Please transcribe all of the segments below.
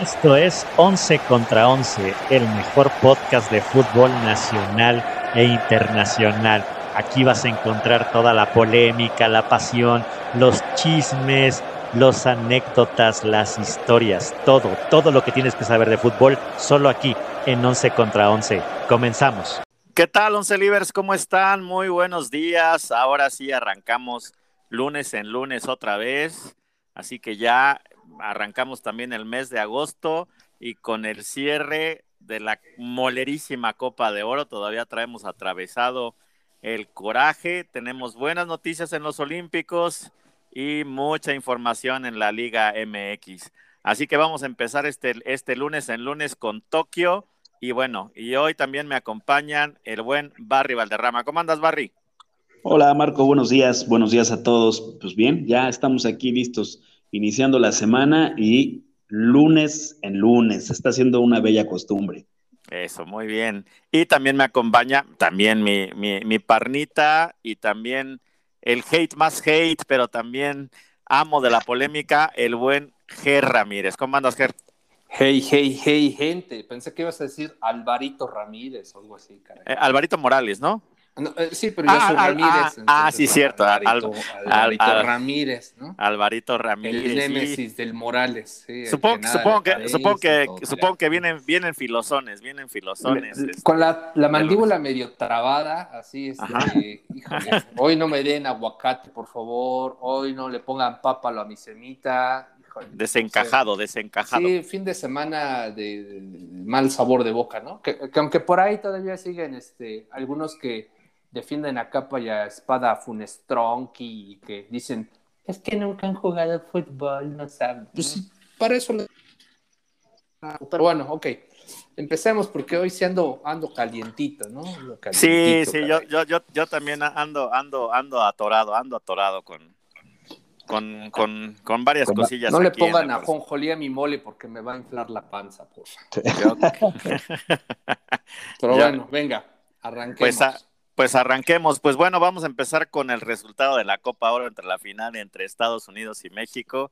Esto es 11 contra 11, el mejor podcast de fútbol nacional e internacional. Aquí vas a encontrar toda la polémica, la pasión, los chismes, los anécdotas, las historias, todo, todo lo que tienes que saber de fútbol, solo aquí en 11 contra 11. Comenzamos. ¿Qué tal, Once Livers? ¿Cómo están? Muy buenos días. Ahora sí arrancamos lunes en lunes otra vez. Así que ya arrancamos también el mes de agosto y con el cierre de la molerísima Copa de Oro todavía traemos atravesado el coraje. Tenemos buenas noticias en los Olímpicos y mucha información en la Liga MX. Así que vamos a empezar este, este lunes en lunes con Tokio y bueno, y hoy también me acompañan el buen Barry Valderrama. ¿Cómo andas, Barry? Hola, Marco, buenos días, buenos días a todos. Pues bien, ya estamos aquí listos, iniciando la semana y lunes en lunes. Está siendo una bella costumbre. Eso, muy bien. Y también me acompaña también mi, mi, mi parnita y también el hate más hate, pero también amo de la polémica, el buen Ger Ramírez. ¿Cómo andas, Ger? Hey, hey, hey, gente. Pensé que ibas a decir Alvarito Ramírez o algo así, caray. Eh, Alvarito Morales, ¿no? No, eh, sí, pero yo Ah, soy ah, Ramírez. ah, ah, sí, cierto, Alvarito, Al- Alvarito Al- Al- Ramírez, ¿no? Alvarito Ramírez. El sí. némesis del Morales. sí, Supongo, que supongo que, supongo que, todo, supongo ya. que vienen, vienen filosones, vienen filosones. este, Con la, mandíbula medio trabada, así es. Ajá. híjole, hoy no me den aguacate, por favor. Hoy no le pongan pápalo a mi semita. híjole, desencajado, desencajado. Sí, fin de semana de, de- de mal sabor de boca, ¿no? Que, que aunque por ahí todavía siguen este, algunos que defienden a capa y a espada a Funestronki y que dicen, es que nunca han jugado fútbol, no saben. Pues sí, para eso. le- Pero bueno, ok. Empecemos porque hoy sí ando, ando calientito, ¿no? Ando Sí, calientito, sí, yo, yo, yo, yo también ando, ando, ando atorado, ando atorado con, con, con, con varias Con- cosillas. No le aquí pongan a bolsa. jonjolí a mi mole porque me va a inflar la panza, por favor. Yo- Pero Ya. bueno, venga, arranquemos. Pues, a- pues arranquemos. Pues bueno, vamos a empezar con el resultado de la Copa Oro entre la final entre Estados Unidos y México,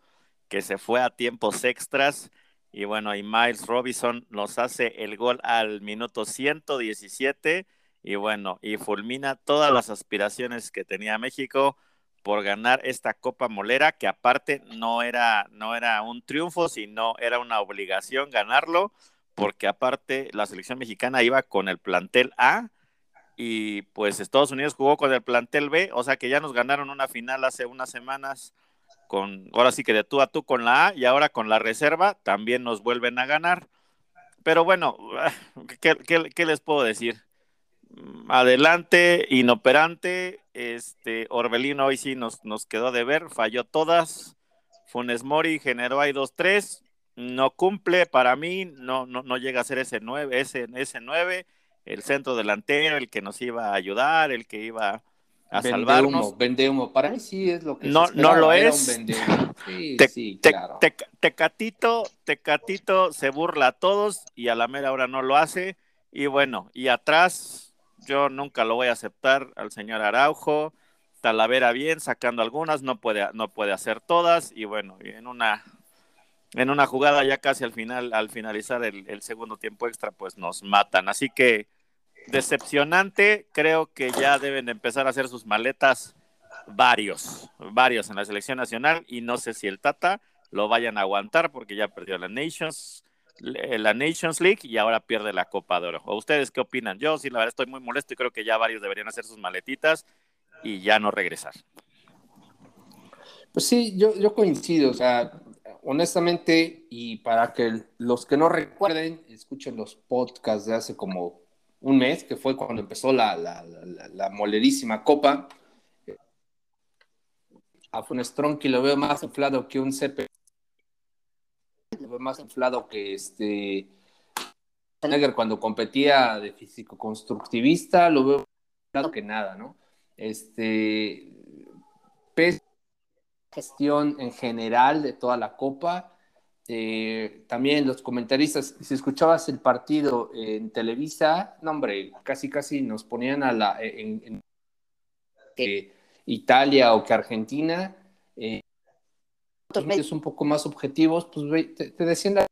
que se fue a tiempos extras. Y bueno, y Miles Robinson nos hace el gol al minuto 117. Y bueno, y fulmina todas las aspiraciones que tenía México por ganar esta Copa Molera, que aparte no era, no era un triunfo, sino era una obligación ganarlo, porque aparte la selección mexicana iba con el plantel A y pues Estados Unidos jugó con el plantel B, o sea que ya nos ganaron una final hace unas semanas con, ahora sí que de tú a tú con la A y ahora con la reserva también nos vuelven a ganar. Pero bueno, ¿qué, les puedo decir? Mm, Adelante, inoperante, este Orbelino hoy sí nos, nos quedó de ver, falló todas. Funes Mori generó ahí dos, tres, no cumple para mí, no, no, no llega a ser ese 9, ese, ese 9 el centro delantero, el que nos iba a ayudar, el que iba a Vende salvarnos. humo, vende humo. Para mí sí es lo que No- se no lo es. Sí, Te- sí, Te- claro. te- tecatito, Tecatito se burla a todos y a la mera hora no lo hace. Y bueno, y atrás yo nunca lo voy a aceptar al señor Araujo. Talavera bien, sacando algunas, no puede, no puede hacer todas. Y bueno, en una, en una jugada ya casi al final, al finalizar el, el segundo tiempo extra, pues nos matan. Así que decepcionante, creo que ya deben de empezar a hacer sus maletas varios, varios en la selección nacional y no sé si el Tata lo vayan a aguantar porque ya perdió la Nations, la Nations League y ahora pierde la Copa de Oro. ¿O ustedes qué opinan? Yo sí, la verdad estoy muy molesto y creo que ya varios deberían hacer sus maletitas y ya no regresar. Pues sí, yo, yo coincido, o sea, honestamente, y para que los que no recuerden, escuchen los podcasts de hace como un mes, que fue cuando empezó la, la, la, molerísima copa. A Funestronki lo veo más inflado que un CP. Lo veo más inflado que este. Cuando competía de físico-constructivista, lo veo más inflado que nada, ¿no? Este. Pese gestión en general de toda la Copa. Eh, también los comentaristas, si escuchabas el partido en Televisa, no hombre, casi casi nos ponían a la en, en que Italia o que Argentina. Eh, un poco más objetivos, pues te, te decían la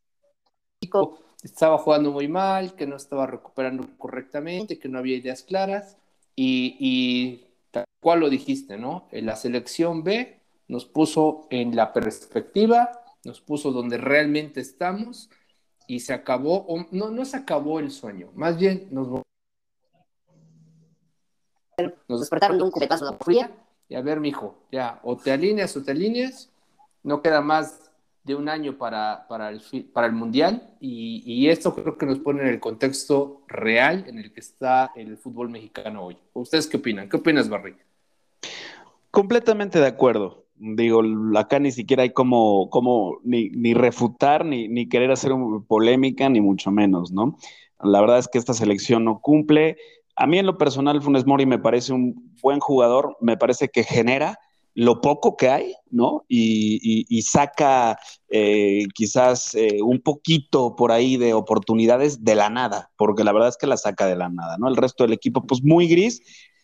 estaba jugando muy mal, que no estaba recuperando correctamente, que no había ideas claras y, y tal cual lo dijiste, ¿no? La selección B nos puso en la perspectiva, nos puso donde realmente estamos y se acabó, no, no se acabó el sueño, más bien nos, nos despertaron de un cubetazo de fría y a ver, mijo, ya, o te alineas o te alineas, no queda más de un año para, para, el, para el Mundial y, y, esto creo que nos pone en el contexto real en el que está el fútbol mexicano hoy. ¿Ustedes qué opinan? ¿Qué opinas, Barry? Completamente de acuerdo. Digo, acá ni siquiera hay como, como ni, ni refutar, ni, ni querer hacer polémica, ni mucho menos, ¿no? La verdad es que esta selección no cumple. A mí en lo personal, Funes Mori me parece un buen jugador, me parece que genera lo poco que hay, ¿no? Y, y, saca eh, quizás eh, un poquito por ahí de oportunidades de la nada, porque la verdad es que la saca de la nada, ¿no? El resto del equipo, pues muy gris,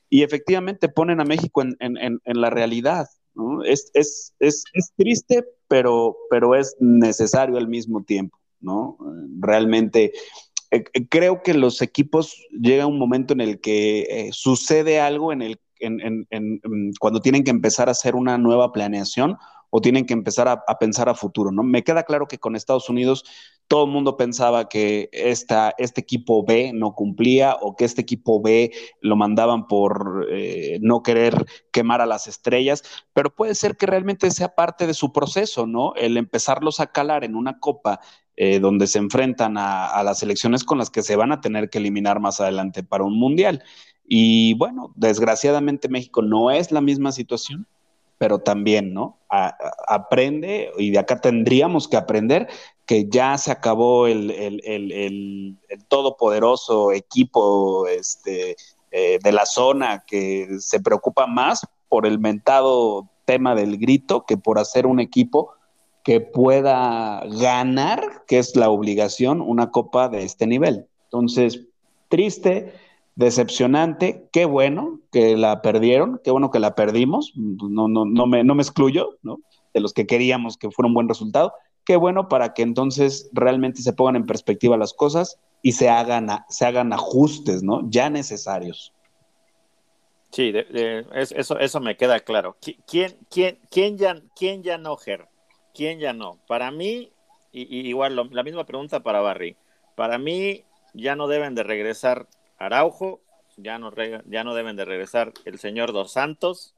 y efectivamente ponen a México en, en, en la realidad, es, es, es, es, triste, pero, pero es necesario al mismo tiempo, ¿no? Realmente eh, eh, creo que los equipos llega un momento en el que eh, sucede algo en el, en, en, cuando tienen que empezar a hacer una nueva planeación o tienen que empezar a, pensar a futuro, ¿no? Me queda claro que con Estados Unidos todo el mundo pensaba que esta, este equipo B no cumplía o que este equipo B lo mandaban por eh, no querer quemar a las estrellas, pero puede ser que realmente sea parte de su proceso, ¿no? El empezarlos a calar en una copa eh, donde se enfrentan a, a las elecciones con las que se van a tener que eliminar más adelante para un mundial. Y bueno, desgraciadamente México no es la misma situación, pero también, ¿no? aprende, y de acá tendríamos que aprender que ya se acabó el, el, el, el todopoderoso equipo este, eh, de la zona que se preocupa más por el mentado tema del grito que por hacer un equipo que pueda ganar, que es la obligación, una copa de este nivel. Entonces, triste, decepcionante, qué bueno que la perdieron, qué bueno que la perdimos, no, no, no, me, no me excluyo, ¿no? De los que queríamos que fuera un buen resultado, qué bueno para que entonces realmente se pongan en perspectiva las cosas y se hagan, se hagan ajustes, ¿no? Ya necesarios. Sí, eso, eso me queda claro. ¿Quién, quién, quién, ya, quién ya no, Ger? ¿Quién ya no? Para mí, y, igual la misma pregunta para Barry, para mí ya no deben de regresar Araujo, ya no, ya no deben de regresar el señor Dos Santos.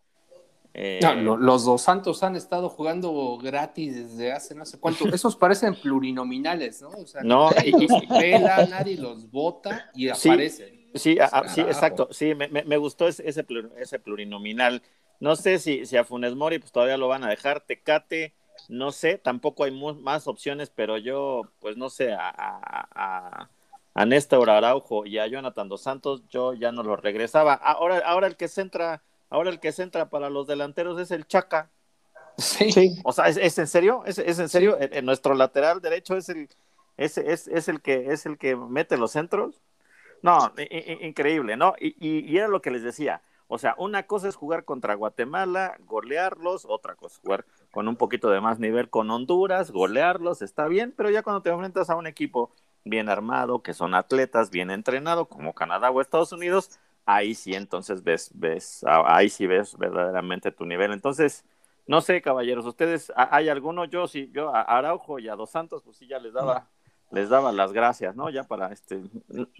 Eh, los Dos Santos han estado jugando gratis desde hace no sé cuánto. Esos parecen plurinominales, ¿no? O sea, no, nadie y, los pela, nadie los vota y aparecen. Sí, sí, exacto. Sí, me, me, gustó ese, ese, plurinominal. No sé si, si a Funes Mori pues todavía lo van a dejar. Tecate, no sé, tampoco hay más opciones, pero yo, pues no sé, a a Néstor Araujo y a Jonathan Dos Santos, yo ya no los regresaba. Ahora, ahora el que se entra, ahora el que se entra para los delanteros es el Chaca. Sí. O sea, ¿es, en serio? ¿Es, en serio? ¿En, nuestro lateral derecho es el, es, es, es, el que es el que mete los centros? No, increíble, ¿no? Y, y, era lo que les decía. O sea, una cosa es jugar contra Guatemala, golearlos, otra cosa es jugar con un poquito de más nivel con Honduras, golearlos, está bien, pero ya cuando te enfrentas a un equipo bien armado, que son atletas, bien entrenado, como Canadá o Estados Unidos, ahí sí entonces ves, ves, ahí sí ves verdaderamente tu nivel. Entonces, no sé, caballeros, ustedes, ¿hay alguno? Yo sí, yo a Araujo y a Dos Santos, pues sí ya les daba, les daba las gracias, ¿no? Ya para este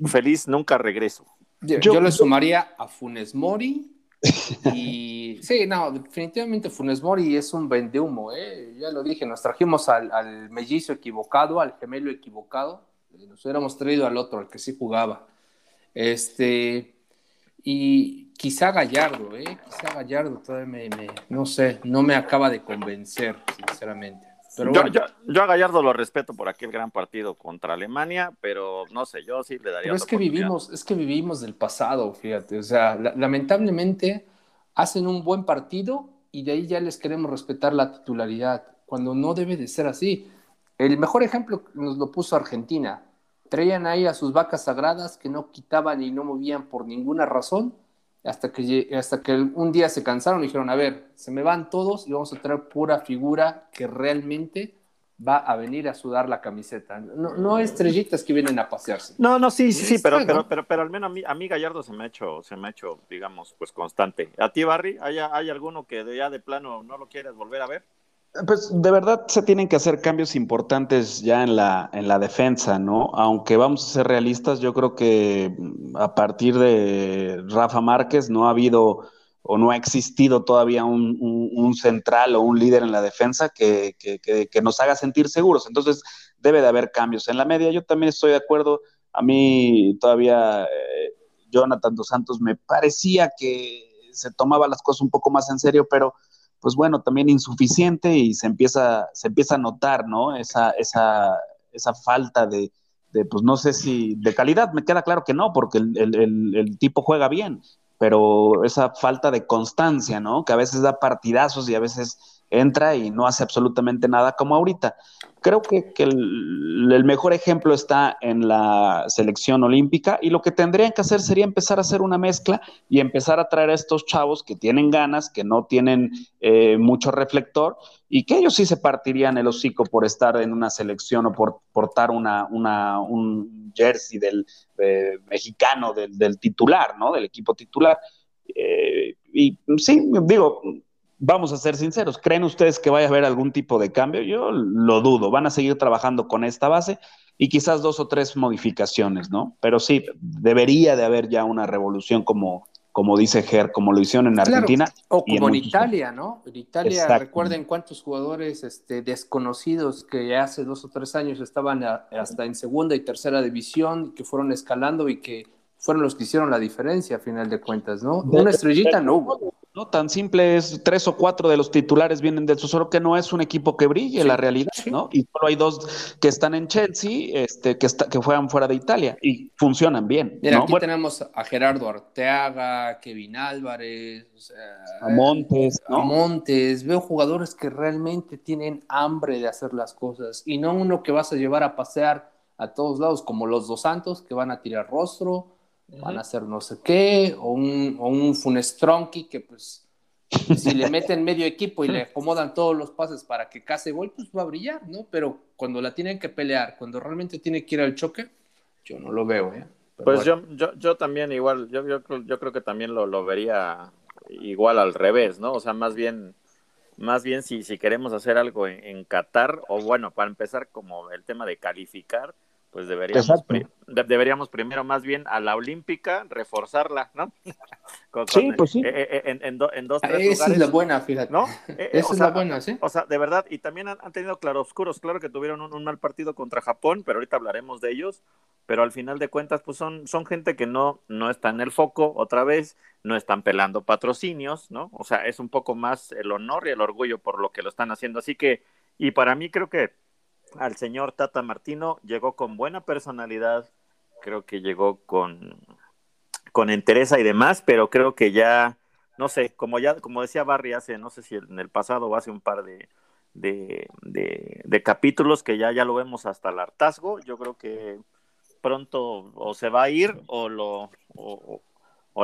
feliz nunca regreso. Yo, le sumaría a Funes Mori y sí, no, definitivamente Funes Mori es un vendehumo, ¿eh? ya lo dije, nos trajimos al, al mellizo equivocado, al gemelo equivocado nos hubiéramos traído al otro, al que sí jugaba. Este, y quizá Gallardo, ¿eh? Quizá Gallardo todavía me, no sé, no me acaba de convencer, sinceramente. Pero yo, a Gallardo lo respeto por aquel gran partido contra Alemania, pero no sé, yo sí le daría. Pero es que vivimos, es que vivimos del pasado, fíjate. O sea, lamentablemente hacen un buen partido y de ahí ya les queremos respetar la titularidad, cuando no debe de ser así. El mejor ejemplo nos lo puso Argentina. Traían ahí a sus vacas sagradas que no quitaban y no movían por ninguna razón, hasta que, hasta que un día se cansaron y dijeron, a ver, se me van todos y vamos a traer pura figura que realmente va a venir a sudar la camiseta. No, no estrellitas que vienen a pasearse. No, no, sí, sí, sí, pero, pero, pero, pero, al menos a mí, a mí Gallardo se me ha hecho, se me ha hecho, digamos, pues constante. ¿A ti, Barry, hay, hay alguno que ya de plano no lo quieres volver a ver? Pues de verdad se tienen que hacer cambios importantes ya en la, en la defensa, ¿no? Aunque vamos a ser realistas, yo creo que a partir de Rafa Márquez no ha habido o no ha existido todavía un, central o un líder en la defensa que, nos haga sentir seguros. Entonces, debe de haber cambios. En la media, yo también estoy de acuerdo. A mí todavía eh, Jonathan dos Santos me parecía que se tomaba las cosas un poco más en serio, pero pues bueno, también insuficiente y se empieza, se empieza a notar, ¿no? Esa, esa, esa falta de, pues no sé si de calidad, me queda claro que no, porque el tipo juega bien, pero esa falta de constancia, ¿no? Que a veces da partidazos y a veces entra y no hace absolutamente nada como ahorita. Creo que, el, mejor ejemplo está en la selección olímpica y lo que tendrían que hacer sería empezar a hacer una mezcla y empezar a traer a estos chavos que tienen ganas, que no tienen eh, mucho reflector y que ellos sí se partirían el hocico por estar en una selección o por portar una, un jersey del mexicano, del, titular, ¿no? Del equipo titular. Eh, y sí, digo, vamos a ser sinceros, ¿creen ustedes que vaya a haber algún tipo de cambio? Yo lo dudo, van a seguir trabajando con esta base y quizás dos o tres modificaciones, ¿no? Pero sí, debería de haber ya una revolución como, como dice Ger, como lo hicieron en Argentina. O como en, Italia, ¿no? En Italia, recuerden cuántos jugadores este, desconocidos que hace dos o tres años estaban hasta en segunda y tercera división, que fueron escalando y que fueron los que hicieron la diferencia a final de cuentas, ¿no? Una estrellita no hubo. No, tan simple es tres o cuatro de los titulares vienen del solo que no es un equipo que brille, la realidad, ¿no? Y solo hay dos que están en Chelsea, este, que, está, que juegan fuera de Italia y funcionan bien. Mira, aquí tenemos a Gerardo Arteaga, Kevin Álvarez, a Montes, ¿no? A Montes, veo jugadores que realmente tienen hambre de hacer las cosas y no uno que vas a llevar a pasear a todos lados, como los dos Santos, que van a tirar rostro van a hacer no sé qué, o un, o un Funestronki que pues si le meten medio equipo y le acomodan todos los pases para que case gol, pues va a brillar, ¿no? Pero cuando la tienen que pelear, cuando realmente tiene que ir al choque, yo no lo veo, ¿eh? pues yo, yo, yo también igual, yo, yo, yo creo que también lo, lo, vería igual al revés, ¿no? O sea, más bien, más bien si, si queremos hacer algo en, en Qatar, o bueno, para empezar como el tema de calificar, pues deberíamos, deberíamos primero más bien a la olímpica reforzarla, ¿no? sí, pues sí. Eh, eh, en, en, en, dos, tres Esa es la buena, fíjate. ¿No? Eh, Esa es la buena, sí. O sea, de verdad, y también han, tenido claroscuros, claro que tuvieron un, mal partido contra Japón, pero ahorita hablaremos de ellos, pero al final de cuentas, pues son, son gente que no, no está en el foco otra vez, no están pelando patrocinios, ¿no? O sea, es un poco más el honor y el orgullo por lo que lo están haciendo. Así que, y para mí creo que al señor Tata Martino, llegó con buena personalidad, creo que llegó con, con entereza y demás, pero creo que ya, no sé, como ya, como decía Barry hace, no sé si en el pasado o hace un par de, de, de, capítulos que ya, ya lo vemos hasta el hartazgo, yo creo que pronto o se va a ir o lo o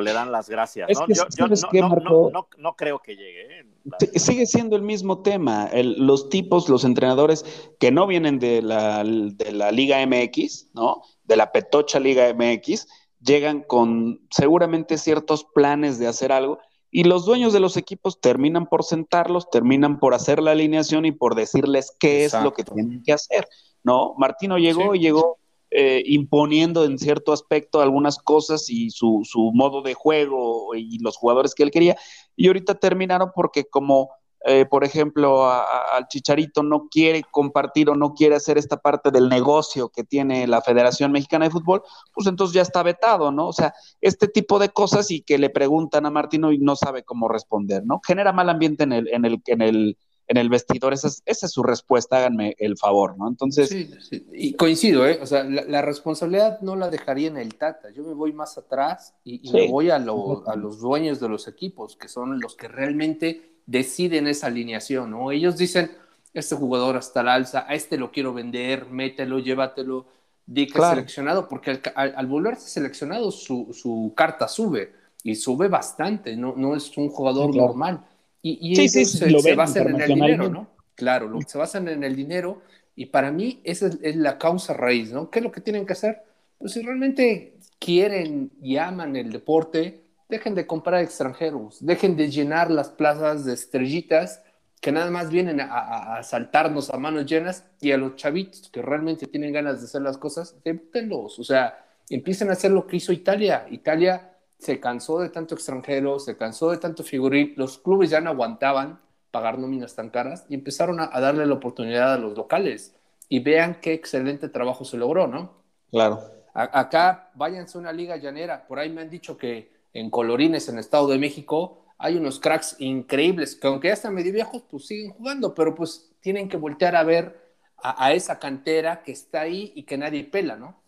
le dan las gracias. ¿no? yo, no, creo que llegue. ¿eh? Sigue siendo el mismo tema. los tipos, los entrenadores que no vienen de la, de la Liga MX, ¿no? De la Petocha Liga MX, llegan con seguramente ciertos planes de hacer algo y los dueños de los equipos terminan por sentarlos, terminan por hacer la alineación y por decirles qué es lo que tienen que hacer, ¿no? Martino llegó y llegó eh, imponiendo en cierto aspecto algunas cosas y su, su, modo de juego y los jugadores que él quería. Y ahorita terminaron porque como, eh, por ejemplo, al Chicharito no quiere compartir o no quiere hacer esta parte del negocio que tiene la Federación Mexicana de Fútbol, pues entonces ya está vetado, ¿no? O sea, este tipo de cosas y que le preguntan a Martino y no sabe cómo responder, ¿no? Genera mal ambiente en el, en el, en el en el vestidor. Esa es, esa es su respuesta, háganme el favor, ¿no? Entonces. Sí, sí. Y coincido, ¿eh? O sea, la, responsabilidad no la dejaría en el Tata. Yo me voy más atrás y, me voy a, a, los dueños de los equipos, que son los que realmente deciden esa alineación, ¿no? Ellos dicen, este jugador hasta el alza, a este lo quiero vender, mételo, llévatelo, di que seleccionado, porque al, volverse seleccionado su, su, carta sube y sube bastante, no, no es un jugador normal. Y, y se, basan en el dinero, ¿no? Claro, se basan en el dinero Y para mí esa es, la causa raíz, ¿no? ¿Qué es lo que tienen que hacer? Pues si realmente quieren y aman el deporte, dejen de comprar extranjeros, dejen de llenar las plazas de estrellitas que nada más vienen a, saltarnos a manos llenas y a los chavitos que realmente tienen ganas de hacer las cosas, debútenlos, o sea, empiecen a hacer lo que hizo Italia. Italia se cansó de tanto extranjero, se cansó de tanto figurín, los clubes ya no aguantaban pagar nóminas tan caras y empezaron a, darle la oportunidad a los locales y vean qué excelente trabajo se logró, ¿no? Claro. acá váyanse a una liga llanera, por ahí me han dicho que en Colorines, en el Estado de México, hay unos cracks increíbles que aunque ya están medio viejos, pues siguen jugando, pero pues tienen que voltear a ver a, esa cantera que está ahí y que nadie pela, ¿no?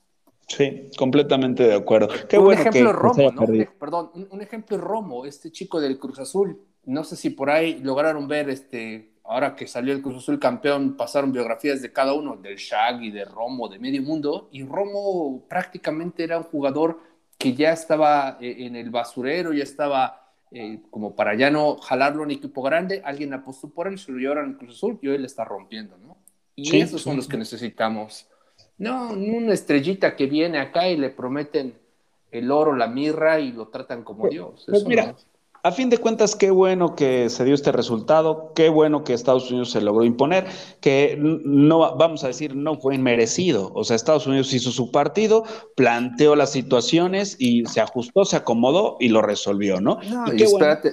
Sí, completamente de acuerdo. Qué un ejemplo Romo, ¿no? perdón, un, ejemplo Romo, este chico del Cruz Azul. No sé si por ahí lograron ver, este, ahora que salió el Cruz Azul campeón, pasaron biografías de cada uno, del Shaggy, de Romo, de medio mundo, y Romo prácticamente era un jugador que ya estaba eh, en el basurero, ya estaba eh, como para ya no jalarlo en equipo grande, alguien apostó por él, se lo llevaron al Cruz Azul y hoy le está rompiendo, ¿no? Y esos son los que necesitamos. No, una estrellita que viene acá y le prometen el oro, la mirra y lo tratan como pues, Dios. Pues mira, a fin de cuentas, qué bueno que se dio este resultado, qué bueno que Estados Unidos se logró imponer, que no, vamos a decir, no fue inmerecido. O sea, Estados Unidos hizo su partido, planteó las situaciones y se ajustó, se acomodó y lo resolvió, ¿no? No, y, espérate,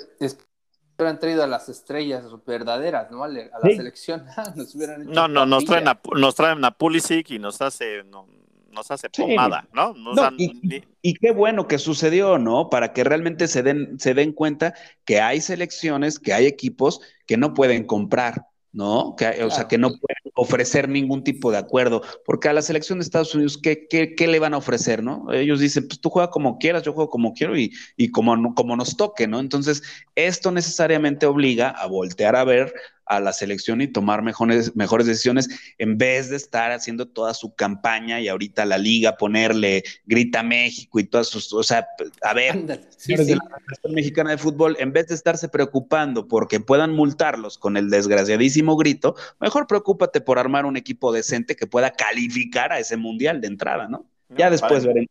han traído a las estrellas verdaderas, ¿no? A la, selección. no, no, nos traen, a, nos traen a Pulisic y nos hace, nos hace pomada, ¿no? y, qué bueno que sucedió, ¿no? Para que realmente se den, se den cuenta que hay selecciones, que hay equipos que no pueden comprar, ¿no? Que, O sea, que no pueden ofrecer ningún tipo de acuerdo, porque a la selección de Estados Unidos, ¿qué, qué, le van a ofrecer, no? Ellos dicen, pues tú juega como quieras, yo juego como quiero y, y como, como nos toque, ¿no? Entonces, esto necesariamente obliga a voltear a ver a la selección y tomar mejores, mejores decisiones en vez de estar haciendo toda su campaña y ahorita la liga ponerle grita México y todas sus, o sea, a ver, la Federación Mexicana de Fútbol, en vez de estarse preocupando porque puedan multarlos con el desgraciadísimo grito, mejor preocúpate por armar un equipo decente que pueda calificar a ese mundial de entrada, ¿no? Ya después veremos.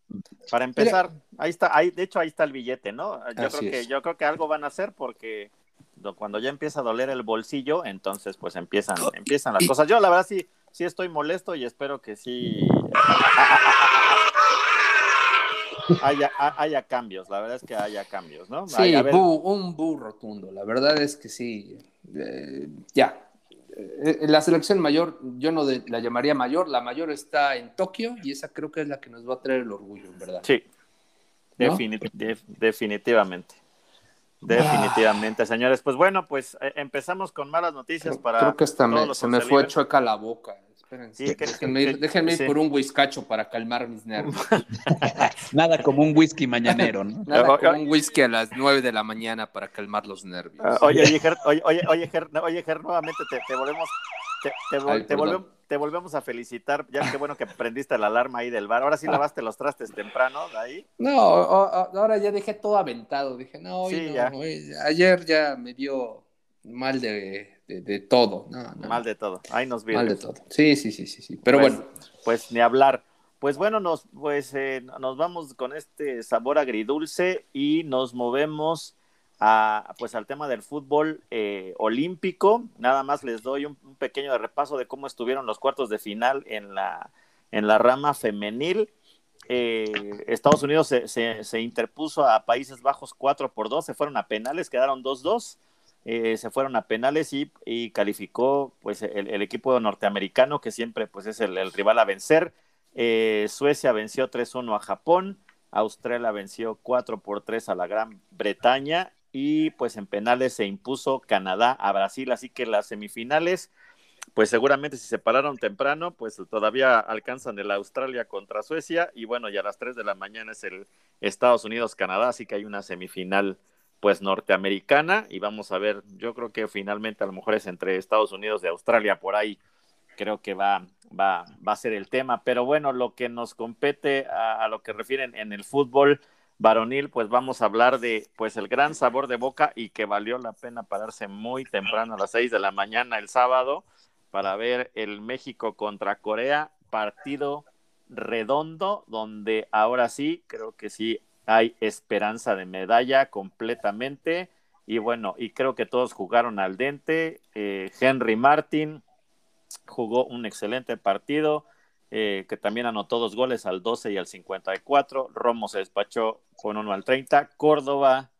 Para empezar, ahí está, ahí, de hecho ahí está el billete, ¿no? Yo creo que, yo creo que algo van a hacer porque cuando ya empieza a doler el bolsillo, entonces pues empiezan, empiezan las cosas. Yo la verdad sí, sí estoy molesto y espero que sí haya, haya cambios, la verdad es que haya cambios, ¿no? Sí, un bu rotundo, la verdad es que sí, eh, ya. Eh, la selección mayor, yo no la llamaría mayor, la mayor está en Tokio y esa creo que es la que nos va a traer el orgullo, ¿verdad? Sí, definitivamente. Definitivamente, señores. Pues bueno, pues eh, empezamos con malas noticias para. Creo que hasta se me fue chueca la boca. Espérense. déjenme, ir, por un whiskacho para calmar mis nervios. Nada como un whisky mañanero, ¿no? Nada como un whisky a las 9 de la mañana para calmar los nervios. Ah, oye, oye, Ger, oye, oye, oye, Ger, oye, Ger nuevamente te, te volvemos te, volvemos, a felicitar. Ya qué bueno que prendiste la alarma ahí del bar. Ahora sí lavaste los trastes temprano de ahí. No, ahora ya dejé todo aventado. Dije, no, hoy ayer ya me dio mal de, todo. Mal de todo. Ahí nos vimos. Mal de todo. Sí, sí, sí, sí, sí. Pero pues, bueno. Pues ni hablar. Pues bueno, nos, pues, eh, nos vamos con este sabor agridulce y nos movemos pues al tema del fútbol eh, olímpico. Nada más les doy un, pequeño repaso de cómo estuvieron los cuartos de final en la, en la rama femenil. Eh, Estados Unidos se, se, interpuso a Países Bajos 4 por 2, se fueron a penales, quedaron 2-2, eh, se fueron a penales y, calificó pues el, equipo norteamericano que siempre pues es el, rival a vencer. Suecia venció 3-1 a Japón, Australia venció 4 por 3 a la Gran Bretaña y pues en penales se impuso Canadá a Brasil, así que las semifinales, pues seguramente si se pararon temprano, pues todavía alcanzan el Australia contra Suecia y bueno, ya a las 3 de la mañana es el Estados Unidos-Canadá, así que hay una semifinal pues norteamericana y vamos a ver, yo creo que finalmente a lo mejor es entre Estados Unidos y Australia por ahí, creo que va, va, va a ser el tema, pero bueno, lo que nos compete a, a lo que refieren en el fútbol, varonil, pues vamos a hablar de pues el gran sabor de boca y que valió la pena pararse muy temprano a las seis de la mañana el sábado para ver el México contra Corea, partido redondo, donde ahora sí, creo que sí hay esperanza de medalla completamente. Y bueno, y creo que todos jugaron al dente. Eh, Henry Martin jugó un excelente partido, eh, que también anotó dos goles al 12 y al 54. Romo se despachó con uno al 30. Córdoba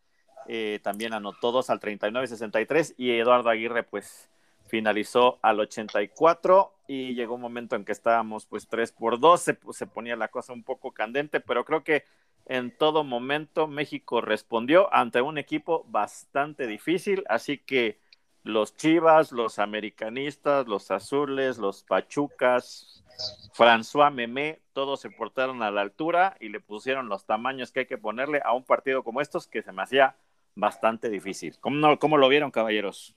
eh, también anotó dos al 39 y 63. Y Eduardo Aguirre, pues finalizó al 84 y llegó un momento en que estábamos pues 3 por 2, se, se, ponía la cosa un poco candente, pero creo que en todo momento México respondió ante un equipo bastante difícil, así que los Chivas, los americanistas, los azules, los pachucas, François Memé, todos se portaron a la altura y le pusieron los tamaños que hay que ponerle a un partido como estos que se me hacía bastante difícil. ¿Cómo, no, cómo lo vieron, caballeros?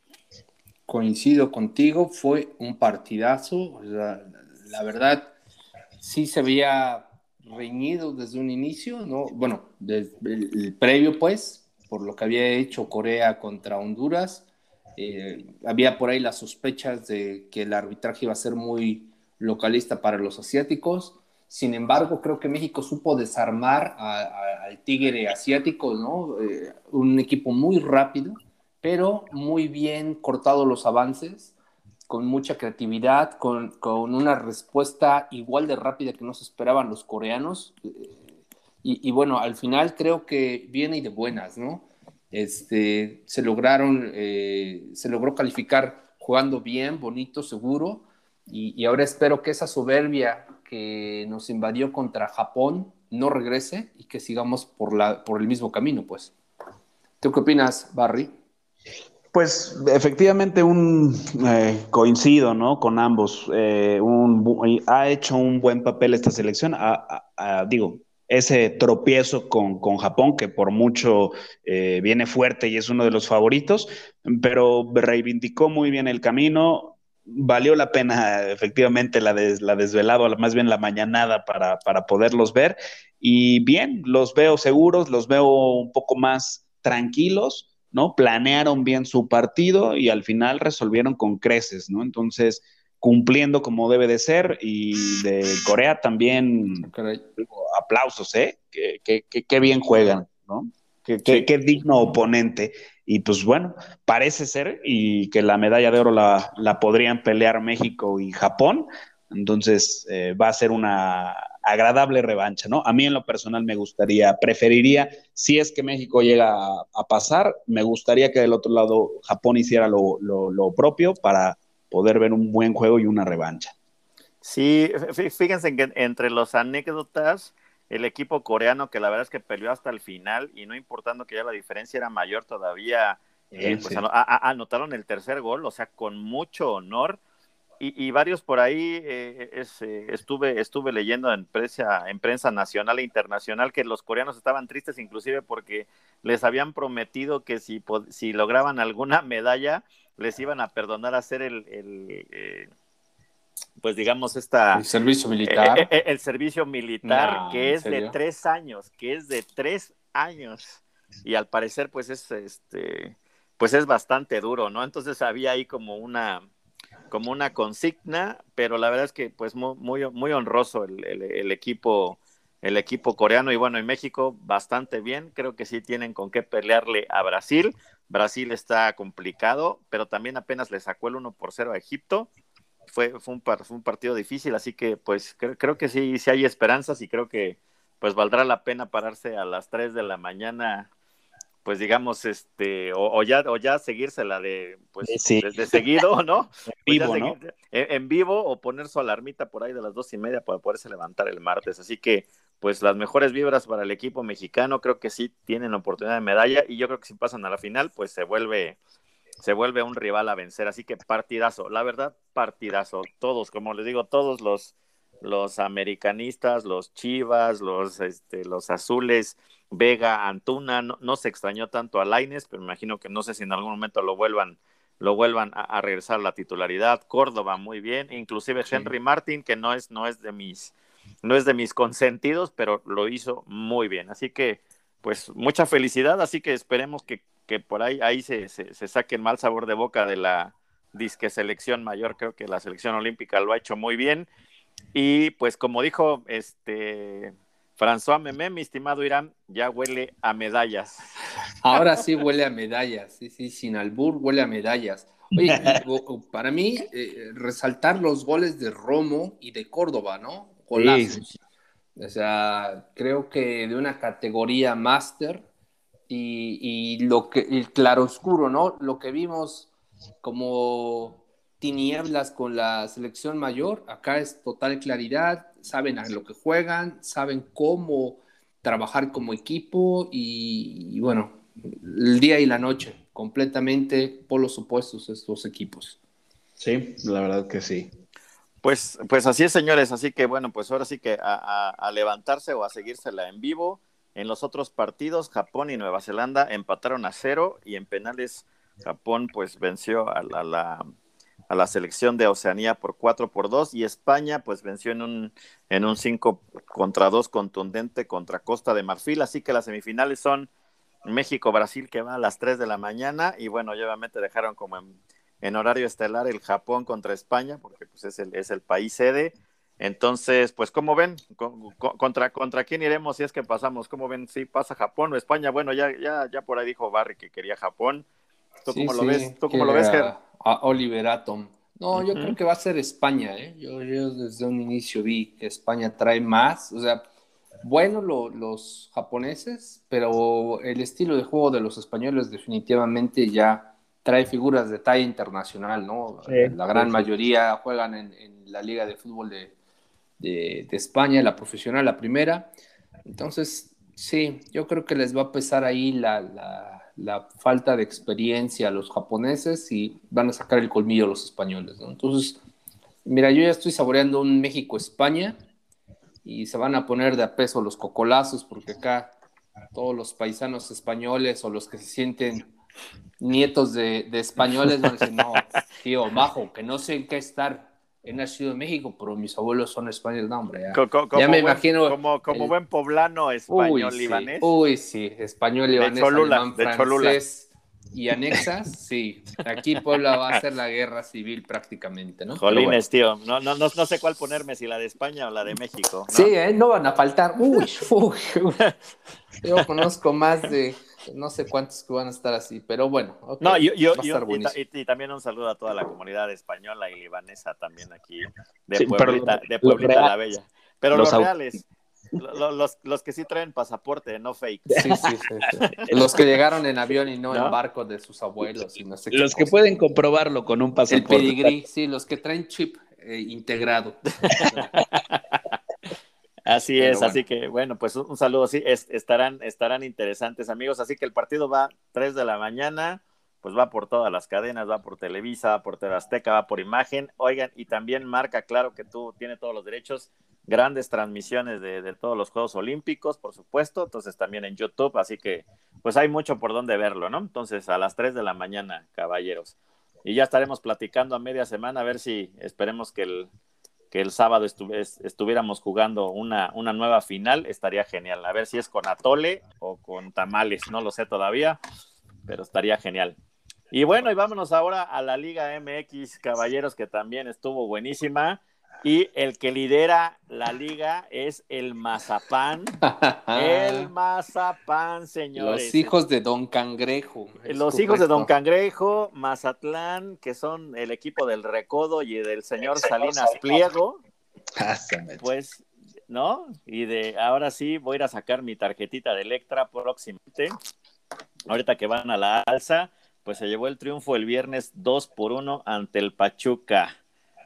coincido contigo, fue un partidazo. La, verdad, sí se había reñido desde un inicio, ¿no? Bueno, desde el, previo, pues, por lo que había hecho Corea contra Honduras. Eh, había por ahí las sospechas de que el arbitraje iba a ser muy localista para los asiáticos. Sin embargo, creo que México supo desarmar al tigre asiático, ¿no? Eh, un equipo muy rápido pero muy bien cortados los avances, con mucha creatividad, con, una respuesta igual de rápida que no se esperaban los coreanos. Eh, y, bueno, al final creo que viene y de buenas, ¿no? Este, se lograron, eh, se logró calificar jugando bien, bonito, seguro, y, ahora espero que esa soberbia que nos invadió contra Japón no regrese y que sigamos por, la, por el mismo camino, pues. ¿Tú qué opinas, Barry? Pues efectivamente un eh, coincido, ¿no? Con ambos. Eh, ha hecho un buen papel esta selección. digo, ese tropiezo con, Japón, que por mucho eh, viene fuerte y es uno de los favoritos, pero reivindicó muy bien el camino. Valió la pena efectivamente la, des, la desvelada, más bien la mañanada para, para poderlos ver. Y bien, los veo seguros, los veo un poco más tranquilos ¿no? Planearon bien su partido y al final resolvieron con creces, ¿no? Entonces, cumpliendo como debe de ser y de Corea también aplausos, ¿eh? Qué bien juegan, ¿no? Qué, digno oponente. Y pues bueno, parece ser y que la medalla de oro la, podrían pelear México y Japón. Entonces eh, va a ser una agradable revancha, ¿no? A mí en lo personal me gustaría, preferiría, si es que México llega a, pasar, me gustaría que del otro lado Japón hiciera lo, propio para poder ver un buen juego y una revancha. Sí, fíjense que entre las anécdotas, el equipo coreano que la verdad es que peleó hasta el final y no importando que ya la diferencia era mayor todavía, eh, pues, anotaron el tercer gol, o sea, con mucho honor y, varios por ahí eh, eh, estuve, estuve leyendo en prensa, en prensa nacional e internacional que los coreanos estaban tristes inclusive porque les habían prometido que si, si lograban alguna medalla les iban a perdonar hacer el, el eh, pues digamos esta el servicio militar. el, servicio militar que es de tres años que es de tres años. Y al parecer pues es este pues es bastante duro no entonces había ahí como una como una consigna, pero la verdad es que pues muy, muy, honroso el, equipo el equipo coreano y bueno, en México bastante bien, creo que sí tienen con qué pelearle a Brasil. Brasil está complicado, pero también apenas le sacó el 1 por 0 a Egipto. Fue, fue, un, un partido difícil, así que pues creo, que sí, sí hay esperanzas y creo que pues valdrá la pena pararse a las 3 de la mañana pues digamos, este, o, ya, o ya seguírsela de, pues, de, seguido, ¿no? En vivo, ¿no? En, vivo o poner su alarmita por ahí de las dos y media para poderse levantar el martes. Así que, pues, las mejores vibras para el equipo mexicano, creo que sí tienen oportunidad de medalla y yo creo que si pasan a la final, pues se vuelve, se vuelve un rival a vencer. Así que partidazo, la verdad, partidazo. Todos, como les digo, todos los, los americanistas, los chivas, los, este, los azules, Vega, Antuna, no, se extrañó tanto a Laines, pero me imagino que no sé si en algún momento lo vuelvan, lo vuelvan a, regresar a la titularidad. Córdoba, muy bien, inclusive Henry Martin, que no es, no es de mis, no es de mis consentidos, pero lo hizo muy bien. Así que, pues, mucha felicidad, así que esperemos que, por ahí, ahí se, se, se saque el mal sabor de boca de la, disque selección mayor, creo que la selección olímpica lo ha hecho muy bien. Y pues como dijo este François Memé, mi estimado Irán, ya huele a medallas. Ahora sí huele a medallas, sí, sí, sin albur huele a medallas. Oye, para mí, eh, resaltar los goles de Romo y de Córdoba, ¿no? Golazos. O sea, creo que de una categoría máster y, lo que, el claroscuro, ¿no? Lo que vimos como tinieblas con la selección mayor, acá es total claridad, saben a lo que juegan, saben cómo trabajar como equipo y, bueno, el día y la noche, completamente por los supuestos estos equipos. Sí, la verdad que sí. Pues, pues así es, señores. Así que bueno, pues ahora sí que a, levantarse o a seguírsela en vivo. En los otros partidos, Japón y Nueva Zelanda empataron a cero y en penales Japón pues venció a la, a la selección de Oceanía por 4 por 2 y España pues venció en un en un 5 contra 2 contundente contra Costa de Marfil, así que las semifinales son México Brasil que va a las 3 de la mañana y bueno, obviamente dejaron como en, horario estelar el Japón contra España porque pues es el es el país sede. Entonces, pues ¿cómo ven? ¿Contra contra quién iremos si es que pasamos? ¿Cómo ven si pasa Japón o España? Bueno, ya ya ya por ahí dijo Barry que quería Japón. ¿Tú cómo lo ves? ¿Tú cómo lo ves, Ger? A Oliver Atom. No, yo creo que va a ser España, ¿eh? Yo, desde un inicio vi que España trae más, o sea, bueno los japoneses, pero el estilo de juego de los españoles definitivamente ya trae figuras de talla internacional, ¿no? la gran mayoría juegan en, la Liga de Fútbol de, de, España, la profesional, la primera. Entonces, sí, yo creo que les va a pesar ahí la la falta de experiencia a los japoneses y van a sacar el colmillo a los españoles, ¿no? Entonces, mira, yo ya estoy saboreando un México-España y se van a poner de a peso los cocolazos porque acá todos los paisanos españoles o los que se sienten nietos de, de españoles van a decir, no, tío, bajo, que no sé en qué estar, he nacido en México, pero mis abuelos son españoles, no, hombre. Ya, me imagino. Como, como buen poblano español libanés. Uy, sí, español libanés, de de francés y anexas, sí. Aquí Puebla va a ser la guerra civil prácticamente, ¿no? Jolines, tío, no, no, no, sé cuál ponerme, si la de España o la de México. Sí, ¿eh? no van a faltar. Uy, uy, uy. Yo conozco más de no sé cuántos que van a estar así, pero bueno. no, yo, yo, y, también un saludo a toda la comunidad española y libanesa también aquí de Pueblita, de Pueblita la Bella. Pero los, reales, los, los, que sí traen pasaporte, no fake. Sí, sí, sí, los que llegaron en avión y no, en barco de sus abuelos. Y no sé los que pueden comprobarlo con un pasaporte. El pedigrí, sí, los que traen chip eh, integrado. Así es, así que bueno, pues un, saludo, sí, estarán, estarán interesantes amigos, así que el partido va 3 de la mañana, pues va por todas las cadenas, va por Televisa, va por TV Azteca, va por Imagen, oigan, y también marca, claro que tú tienes todos los derechos, grandes transmisiones de, todos los Juegos Olímpicos, por supuesto, entonces también en YouTube, así que pues hay mucho por donde verlo, ¿no? Entonces a las 3 de la mañana, caballeros. Y ya estaremos platicando a media semana, a ver si esperemos que el que el sábado estuviéramos jugando una, una nueva final, estaría genial. A ver si es con atole o con tamales, no lo sé todavía, pero estaría genial. Y bueno, y vámonos ahora a la Liga MX, caballeros, que también estuvo buenísima. Y el que lidera la liga es el Mazapán. el Mazapán, señores. Los hijos de Don Cangrejo. Los hijos de Don Cangrejo, Mazatlán, que son el equipo del Recodo y del señor Salinas Pliego. Pues, ¿no? Y de ahora sí voy a ir a sacar mi tarjetita de Electra próximamente. Ahorita que van a la alza, pues se llevó el triunfo el viernes 2 por 1 ante el Pachuca.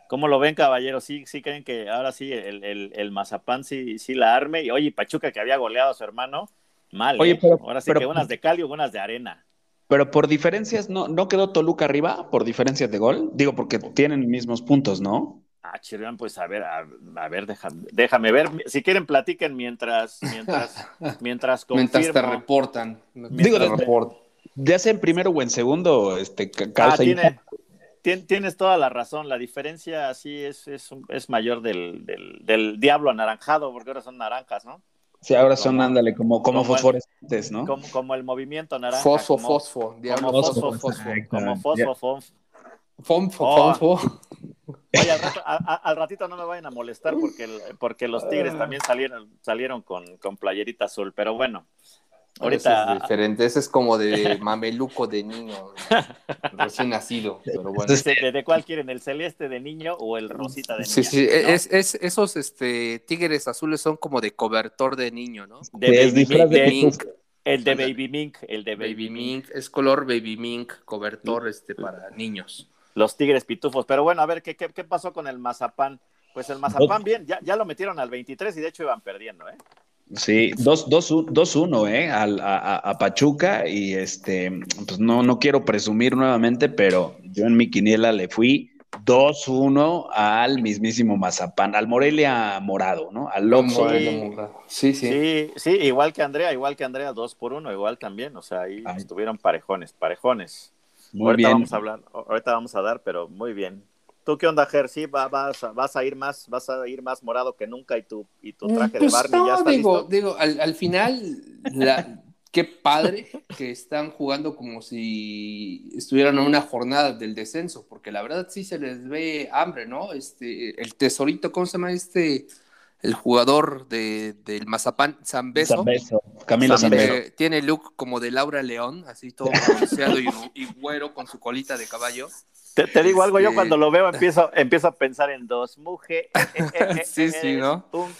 ¿Cómo lo ven, caballeros? ¿Sí, sí creen que ahora sí el, el, Mazapán sí, sí la arme? Y oye, Pachuca que había goleado a su hermano, mal. Oye, ¿eh? pero, ahora sí que unas de cal y unas de arena. Pero por diferencias, ¿no, ¿no quedó Toluca arriba por diferencias de gol? Digo, porque tienen mismos puntos, ¿no? Ah, Chirrián, pues a ver, a, ver, déjame, ver. Si quieren, platiquen mientras, mientras, mientras Mientras te reportan. Digo, te ya sea en primero o en segundo, este, ah, tiene, tienes toda la razón. La diferencia sí es, es, es mayor del, del, diablo anaranjado, porque ahora son naranjas, ¿no? Sí, ahora son, ándale, como, como, fosforescentes, ¿no? Como, el movimiento naranja. Fosfo, fosfo, diablo, fosfo, fosfo. Como fosfo, Fonfo, Oh. fonfo. Oye, al, rato- a- a- al ratito no me vayan a molestar porque, el- porque los Tigres también salieron, salieron con, con playerita azul, pero bueno. Ese Ahorita, es diferente, ese es como de mameluco de niño, recién nacido, pero bueno. ¿de, de cuál quieren? ¿El celeste de niño o el rosita de niño? Sí, sí, es, es- esos este, tigres azules son como de cobertor de niño, ¿no? De Baby de Mink. El de. Baby Mink, el de Baby, Baby Mink. mink, es color baby mink, cobertor este para niños. Los Tigres pitufos. Pero bueno, a ver, ¿qué, qué, qué pasó con el Mazapán? Pues el Mazapán, bien, ya, ya lo metieron al 23 y de hecho iban perdiendo, ¿eh? Sí, 2-1, ¿eh? Al- a, a- a Pachuca y este, pues no, no quiero presumir nuevamente, pero yo en mi quiniela le fui 2-1 al mismísimo Mazapán, al Morelia Morado, ¿no? Al Loxo. Sí. Sí, sí. Sí, sí, igual que Andrea, igual que Andrea, dos por uno, igual también, o sea, ahí Ay. estuvieron parejones, parejones. Muy ahorita bien. vamos a hablar, ahorita vamos a dar, pero muy bien. ¿Tú qué onda, Ger? ¿Sí va- vas, a- vas a ir más, vas a ir más morado que nunca y tu, y tu traje Pues de Barney no, ya está digo, listo? digo, al, al final, la- qué padre que están jugando como si estuvieran en una jornada del descenso, porque la verdad sí se les ve hambre, ¿no? Este, el tesorito, ¿cómo se llama este? El jugador de, del Mazapán, Zambeso. Zambeso, Camilo Zambeso. Zambeso. Tiene look como de Laura León, así todo bronceado y, y güero con su colita de caballo. Te, te digo algo, yo Este- cuando lo veo empiezo, empiezo a pensar en dos mujeres. Sí, sí, ¿no? Un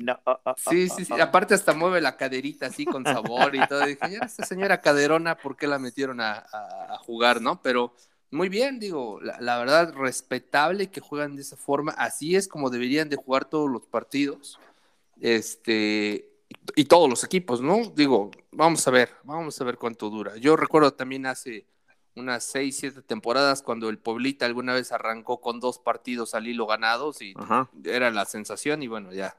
no, oh, oh, oh, Sí, sí, sí. oh, oh. Aparte hasta mueve la caderita así con sabor y todo. Dije, ya esta señora caderona, ¿por qué la metieron a, a- a jugar, no? Pero muy bien, digo, la, la verdad, respetable que juegan de esa forma. Así es como deberían de jugar todos los partidos. Este, y todos los equipos, ¿no? Digo, vamos a ver, vamos a ver cuánto dura. Yo recuerdo también hace unas seis, siete temporadas cuando el Pueblita alguna vez arrancó con dos partidos al hilo ganados y Ajá. era la sensación y bueno, ya.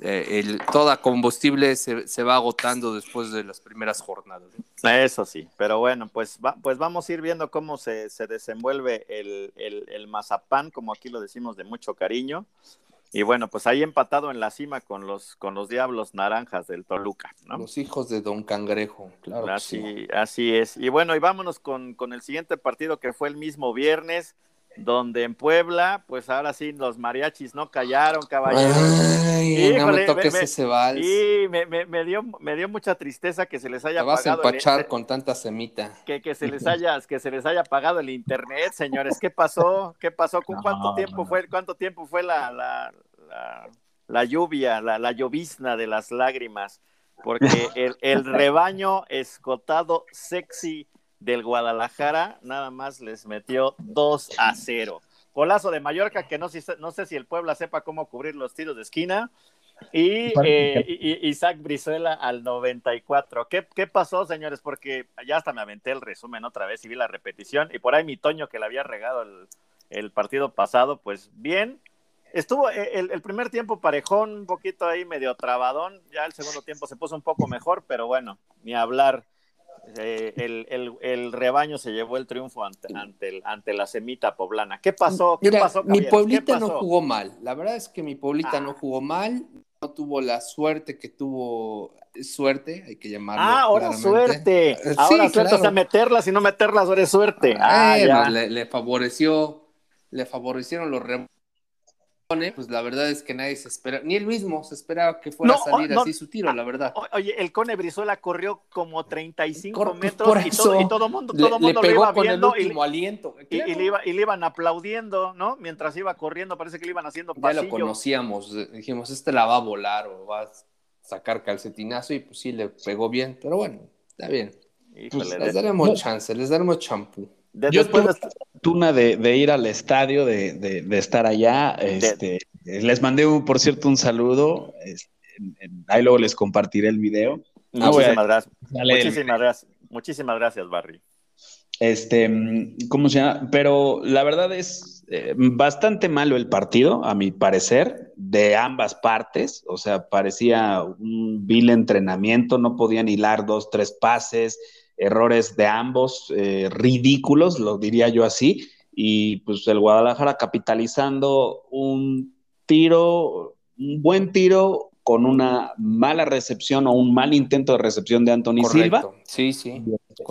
Eh, el, toda combustible se, se va agotando después de las primeras jornadas. Eso sí, pero bueno, pues, va, pues vamos a ir viendo cómo se, se desenvuelve el, el, el mazapán, como aquí lo decimos de mucho cariño. Y bueno, pues ahí empatado en la cima con los, con los Diablos Naranjas del Toluca, ¿no? Los hijos de Don Cangrejo, claro. que Así, sí. así es. Y bueno, y vámonos con, con el siguiente partido que fue el mismo viernes, donde en Puebla, pues ahora sí los mariachis no callaron, caballeros. Ay, no me toques me- ese vals. Y me, me- me dio, me dio mucha tristeza que se les haya Te vas a pagado el- empachar con tanta semita. que, que se les haya que se les haya pagado el internet, señores. ¿Qué pasó? ¿Qué pasó? ¿Con No, cuánto tiempo no. fue? ¿Cuánto tiempo fue la, la, la, la lluvia, la, la llovizna de las lágrimas? Porque el, el rebaño escotado sexy del Guadalajara nada más les metió 2 a 0. Golazo de Mallorca, que no, sé- no sé si el Puebla sepa cómo cubrir los tiros de esquina. Y eh, y- Isaac Brizuela al 94. ¿Qué, ¿Qué pasó, señores? Porque ya hasta me aventé el resumen otra vez y vi la repetición. Y por ahí mi Toño, que le había regado el, el partido pasado, pues bien. Estuvo eh, el, el primer tiempo parejón, un poquito ahí medio trabadón. Ya el segundo tiempo se puso un poco mejor, pero bueno, ni hablar. Eh, el, el- el rebaño se llevó el triunfo ante, ante, el- ante la semita poblana. ¿Qué pasó? ¿Qué Mira, pasó, mi pueblita no jugó mal. La verdad es que mi pueblita Ah. no jugó mal. No tuvo la suerte que tuvo. Suerte, hay que llamarlo. Ah, ahora claramente. suerte. Eh, Ahora sí, suerte, claro. o sea, meterlas y no meterlas, ahora es suerte. Ah, Bueno, ya. le, le favoreció, le favorecieron los rebotes. Pues la verdad es que nadie se espera, ni él mismo se esperaba que fuera No, a salir oh, no. así su tiro, la verdad. O- Oye, el Cone Brizuela corrió como 35 Cor- metros por y todo, y todo mundo, Le, todo le mundo lo pegó iba con el viendo y, último aliento. y- y Claro. le iba- y le iban aplaudiendo, ¿no? Mientras iba corriendo, parece que le iban haciendo Ya pasillo. lo conocíamos, eh, dijimos, este la va a volar o va a sacar calcetinazo y pues sí le pegó bien, pero bueno, está bien. Híjole, Les daremos no. chance, les daremos champú. De- Yo tuve de- la fortuna de, de ir al estadio, de, estar allá. Este, les mandé, un- por cierto, un saludo. este, en- en- ahí luego les compartiré el video. No voy a- muchísimas gracias. Muchísimas gracias. Muchísimas gracias, Barry. Este, ¿cómo se llama? Pero la verdad es eh, bastante malo el partido, a mi parecer, de ambas partes. O sea, parecía un vil entrenamiento, no podían hilar dos, tres pases, errores de ambos, eh, ridículos, lo diría yo así. Y pues el Guadalajara capitalizando un tiro, un buen tiro con una mala recepción o un mal intento de recepción de Anthony Silva. Correcto. Sí, sí.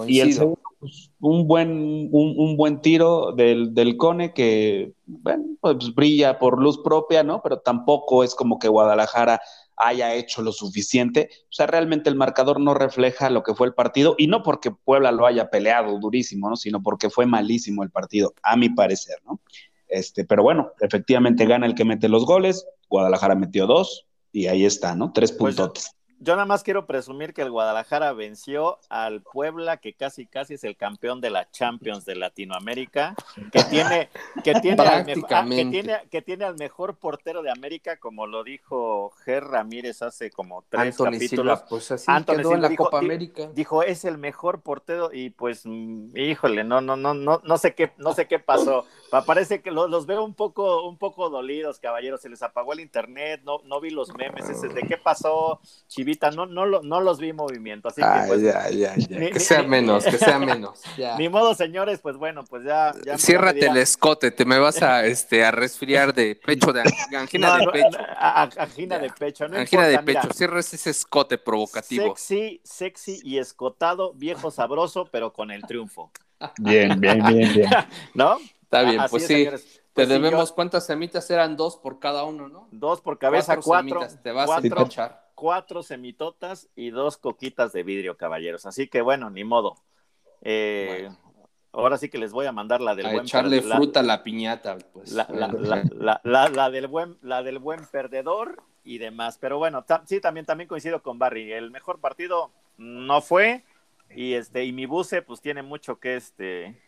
Y el, segundo, pues, un, buen, un, buen tiro del, del, Cone que, bueno, pues brilla por luz propia, ¿no? Pero tampoco es como que Guadalajara haya hecho lo suficiente. O sea, realmente el marcador no refleja lo que fue el partido y no porque Puebla lo haya peleado durísimo, ¿no? Sino porque fue malísimo el partido, a mi parecer, ¿no? Este, pero bueno, efectivamente gana el que mete los goles. Guadalajara metió dos y ahí está, ¿no? Tres pues puntotes yo nada más quiero presumir que el Guadalajara venció al Puebla, que casi casi es el campeón de la Champions de Latinoamérica, que tiene, que tiene, al, ah, que tiene, que tiene al mejor portero de América, como lo dijo Ger Ramírez hace como tres capítulos. pues así quedó en la Copa América. Dijo, es el mejor portero, y pues, mm, híjole, no, no, no, no, no sé qué, no sé qué pasó. Parece que los, veo un poco, un poco dolidos, caballeros. Se les apagó el internet, no, no vi los memes. Ese, ¿De qué pasó, Chivita? No, no, no los vi en movimiento. Así que, pues, ya, ya, ya. que sea menos, que sea menos. Ni modo, señores, pues bueno, pues ya. ya Ciérrate el escote, te me vas a, este, a resfriar de pecho, de angina de pecho. angina de pecho, no Angina de pecho, cierres ese escote provocativo. Sexy, sexy y escotado, viejo sabroso, pero con el triunfo. Bien, bien, bien, bien. ¿No? Está bien, pues sí. Te pues debemos cuántas semitas eran dos por cada uno, ¿no? Dos por cabeza, cuatro. te vas a echar. Cuatro semitotas y dos coquitas de vidrio, caballeros. Así que bueno, ni modo. Eh, ahora sí que les voy a mandar la del a buen echarle fruta a la piñata, pues. La, la, del buen, la del buen perdedor y demás. Pero bueno, sí, también, también coincido con Barry. El mejor partido no fue. Y este, y mi buce, pues tiene mucho que este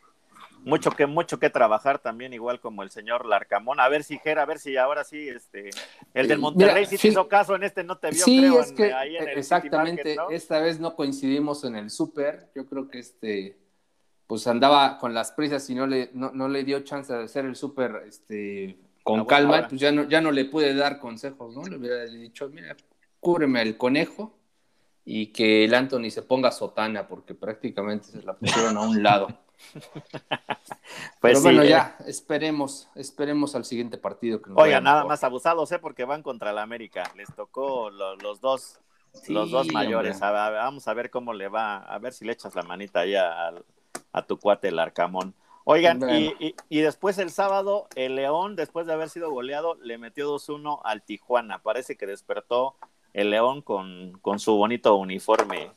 mucho que mucho que trabajar también igual como el señor Larcamón. A ver si Jera a ver si ahora sí este el del eh, Monterrey sí te hizo caso en este no te vio sí, es que, exactamente esta vez no coincidimos en el súper yo creo que este pues andaba con las prisas y no le no, le dio chance de hacer el súper este con ah, calma pues ya no ya no le pude dar consejos no le hubiera dicho mira cúbreme el conejo y que el Anthony se ponga sotana porque prácticamente se la pusieron a un lado pues Pero bueno, ya, eh. esperemos, esperemos al siguiente partido. Que Oiga, nada más abusados, ¿eh? Porque van contra la América. Les tocó los dos, los dos mayores. vamos a ver cómo le va, a ver si le echas la manita ahí a, tu cuate el Arcamón. Oigan, y, y, después el sábado, el León, después de haber sido goleado, le metió 2-1 al Tijuana. Parece que despertó el León con, con su bonito uniforme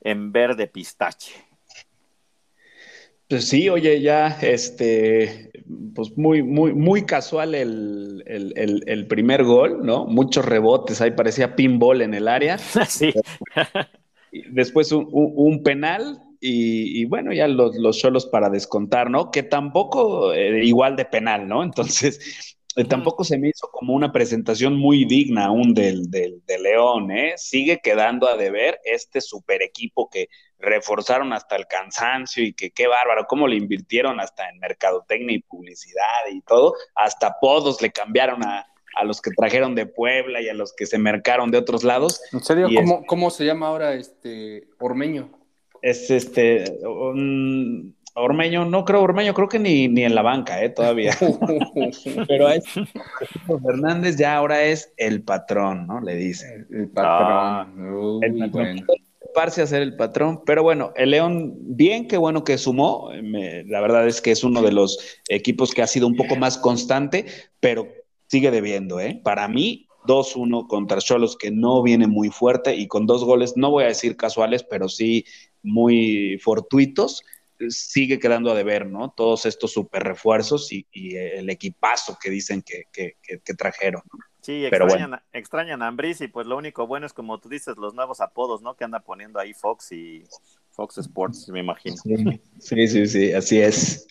en verde pistache. Pues sí, oye, ya, este, pues muy, muy, muy casual el, el, primer gol, ¿no? Muchos rebotes, ahí parecía pinball en el área. Sí. Después un, penal y, bueno, ya los, los solos para descontar, ¿no? Que tampoco eh, igual de penal, ¿no? Entonces, eh, tampoco se me hizo como una presentación muy digna aún del, del, León, ¿eh? Sigue quedando a deber este super equipo que reforzaron hasta el cansancio y que qué bárbaro, cómo le invirtieron hasta en mercadotecnia y publicidad y todo, hasta podos le cambiaron a, los que trajeron de Puebla y a los que se mercaron de otros lados. ¿En serio? ¿Cómo, se llama ahora este Ormeño? Es este, Ormeño, no creo, Ormeño, creo que ni, ni en la banca, ¿eh? Todavía. Pero es Fernández ya ahora es el patrón, ¿no? Le dice. El, patrón. el patrón. A ser el patrón, pero bueno, el León, bien, qué bueno que sumó. la verdad es que es uno de los equipos que ha sido un poco más constante, pero sigue debiendo, ¿eh? Para mí, 2-1 contra Cholos, que no viene muy fuerte y con dos goles, no voy a decir casuales, pero sí muy fortuitos sigue quedando a deber, ¿no? Todos estos super refuerzos y, el equipazo que dicen que, trajeron. Sí, extrañan, extrañan a Ambris y pues lo único bueno es como tú dices, los nuevos apodos, ¿no? Que anda poniendo ahí Fox y Fox Sports, me imagino. Sí, sí, sí, así es.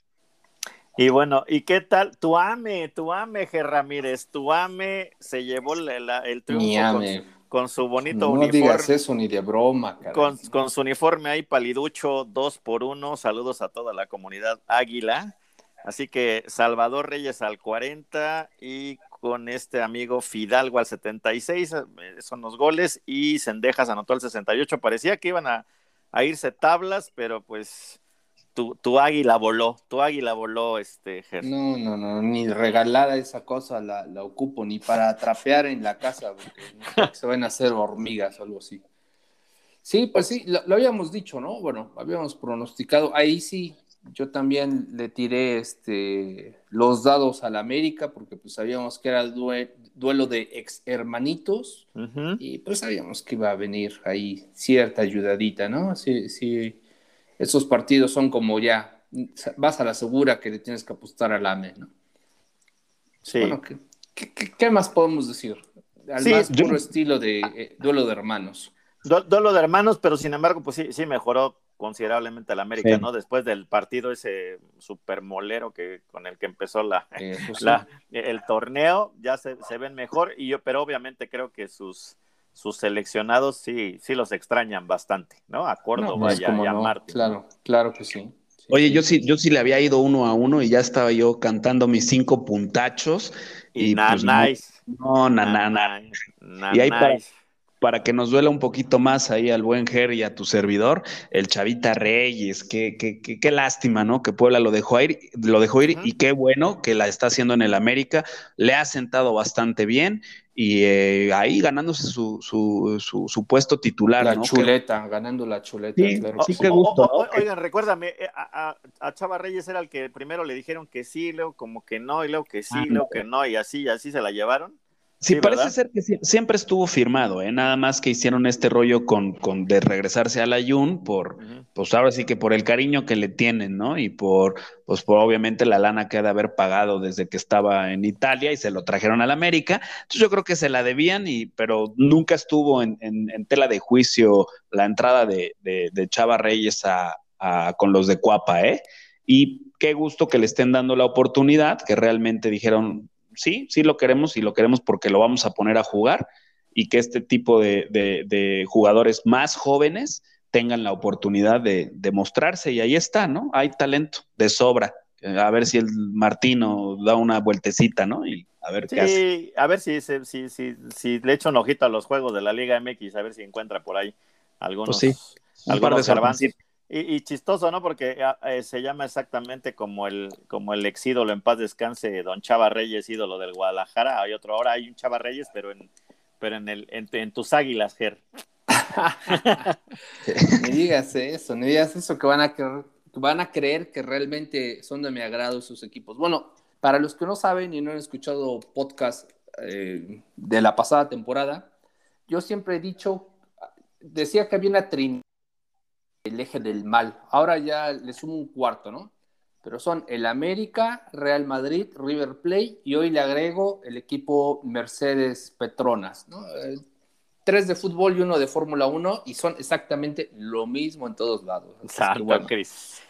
Y bueno, ¿y qué tal? Tu ame, tu ame, Ger Ramírez, tu ame se llevó el triunfo con su bonito uniforme. No digas eso ni de broma, con, con, su uniforme ahí paliducho, dos por uno. Saludos a toda la comunidad Águila. Así que Salvador Reyes al 40 y con este amigo Fidalgo al 76, eh, son los goles, y Sendejas anotó al 68. Parecía que iban a, a irse tablas, pero pues tu, águila voló, tu águila voló, este, No, no, no, ni regalada esa cosa la, ocupo, ni para trapear en la casa, porque se van a hacer hormigas o algo así. Sí, pues sí, lo, habíamos dicho, ¿no? Bueno, habíamos pronosticado. Ahí sí, yo también le tiré este, los dados a la América porque pues sabíamos que era duelo de ex hermanitos y pues sabíamos que iba a venir ahí cierta ayudadita, ¿no? Sí, sí, esos partidos son como ya, vas a la segura que le tienes que apostar al AME, ¿no? Sí. Bueno, ¿qué, más podemos decir? Al más puro estilo de eh, duelo de hermanos. duelo de hermanos, pero sin embargo, pues sí, sí mejoró considerablemente al América, ¿no? Después del partido ese super molero que con el que empezó la, eh, pues el torneo, ya se, ven mejor y yo, pero obviamente creo que sus sus seleccionados sí, sí los extrañan bastante, ¿no? A Córdoba pues, y, a, Martín. Claro, claro que sí. Oye, yo sí, yo sí le había ido uno a uno y ya estaba yo cantando mis cinco puntachos. Y, pues, no, no, Y ahí para, para que nos duela un poquito más ahí al buen Ger y a tu servidor, el Chavita Reyes, qué, qué, qué, qué lástima, ¿no? Que Puebla lo dejó ir, lo dejó ir y qué bueno que la está haciendo en el América, le ha sentado bastante bien y eh, ahí ganándose su, su, su, puesto titular. La chuleta, ganando la chuleta. Sí, sí, qué gusto. oigan, recuérdame, eh, a, a, Chava Reyes era el que primero le dijeron que sí, luego como que no, y luego que sí, ah, luego que no, y así, y así se la llevaron. Sí, parece ser que siempre estuvo firmado, ¿eh? nada más que hicieron este rollo con, con de regresarse a la Jun por, pues ahora sí que por el cariño que le tienen, ¿no? Y por, pues por obviamente la lana que ha de haber pagado desde que estaba en Italia y se lo trajeron a la América. Entonces yo creo que se la debían, y, pero nunca estuvo en, en, tela de juicio la entrada de, de, de Chava Reyes a, a, con los de Cuapa, ¿eh? Y qué gusto que le estén dando la oportunidad, que realmente dijeron, sí, sí lo queremos y lo queremos porque lo vamos a poner a jugar y que este tipo de, jugadores más jóvenes tengan la oportunidad de, mostrarse y ahí está, ¿no? Hay talento de sobra. A ver si el Martino da una vueltecita, ¿no? Y a ver qué hace. a ver si, si, si, si, le echo un ojito a los juegos de la Liga MX, a ver si encuentra por ahí algunos, pues sí, algunos y, chistoso, ¿no? Porque ah, eh, se llama exactamente como el, como el ex ídolo en paz descanse, don Chava Reyes, ídolo del Guadalajara. Hay otro, ahora hay un Chava Reyes, pero en, pero en, el, en, tus águilas, Ger. ni digas eso, ni digas eso, que van a, creer, van a creer que realmente son de mi agrado sus equipos. Bueno, para los que no saben y no han escuchado podcast eh, de la pasada temporada, yo siempre he dicho, decía que había una trinidad el eje del mal. Ahora ya le sumo un cuarto, ¿no? Pero son el América, Real Madrid, River Plate y hoy le agrego el equipo Mercedes Petronas, ¿no? Eh, tres de fútbol y uno de Fórmula 1 y son exactamente lo mismo en todos lados. Exacto, Cris.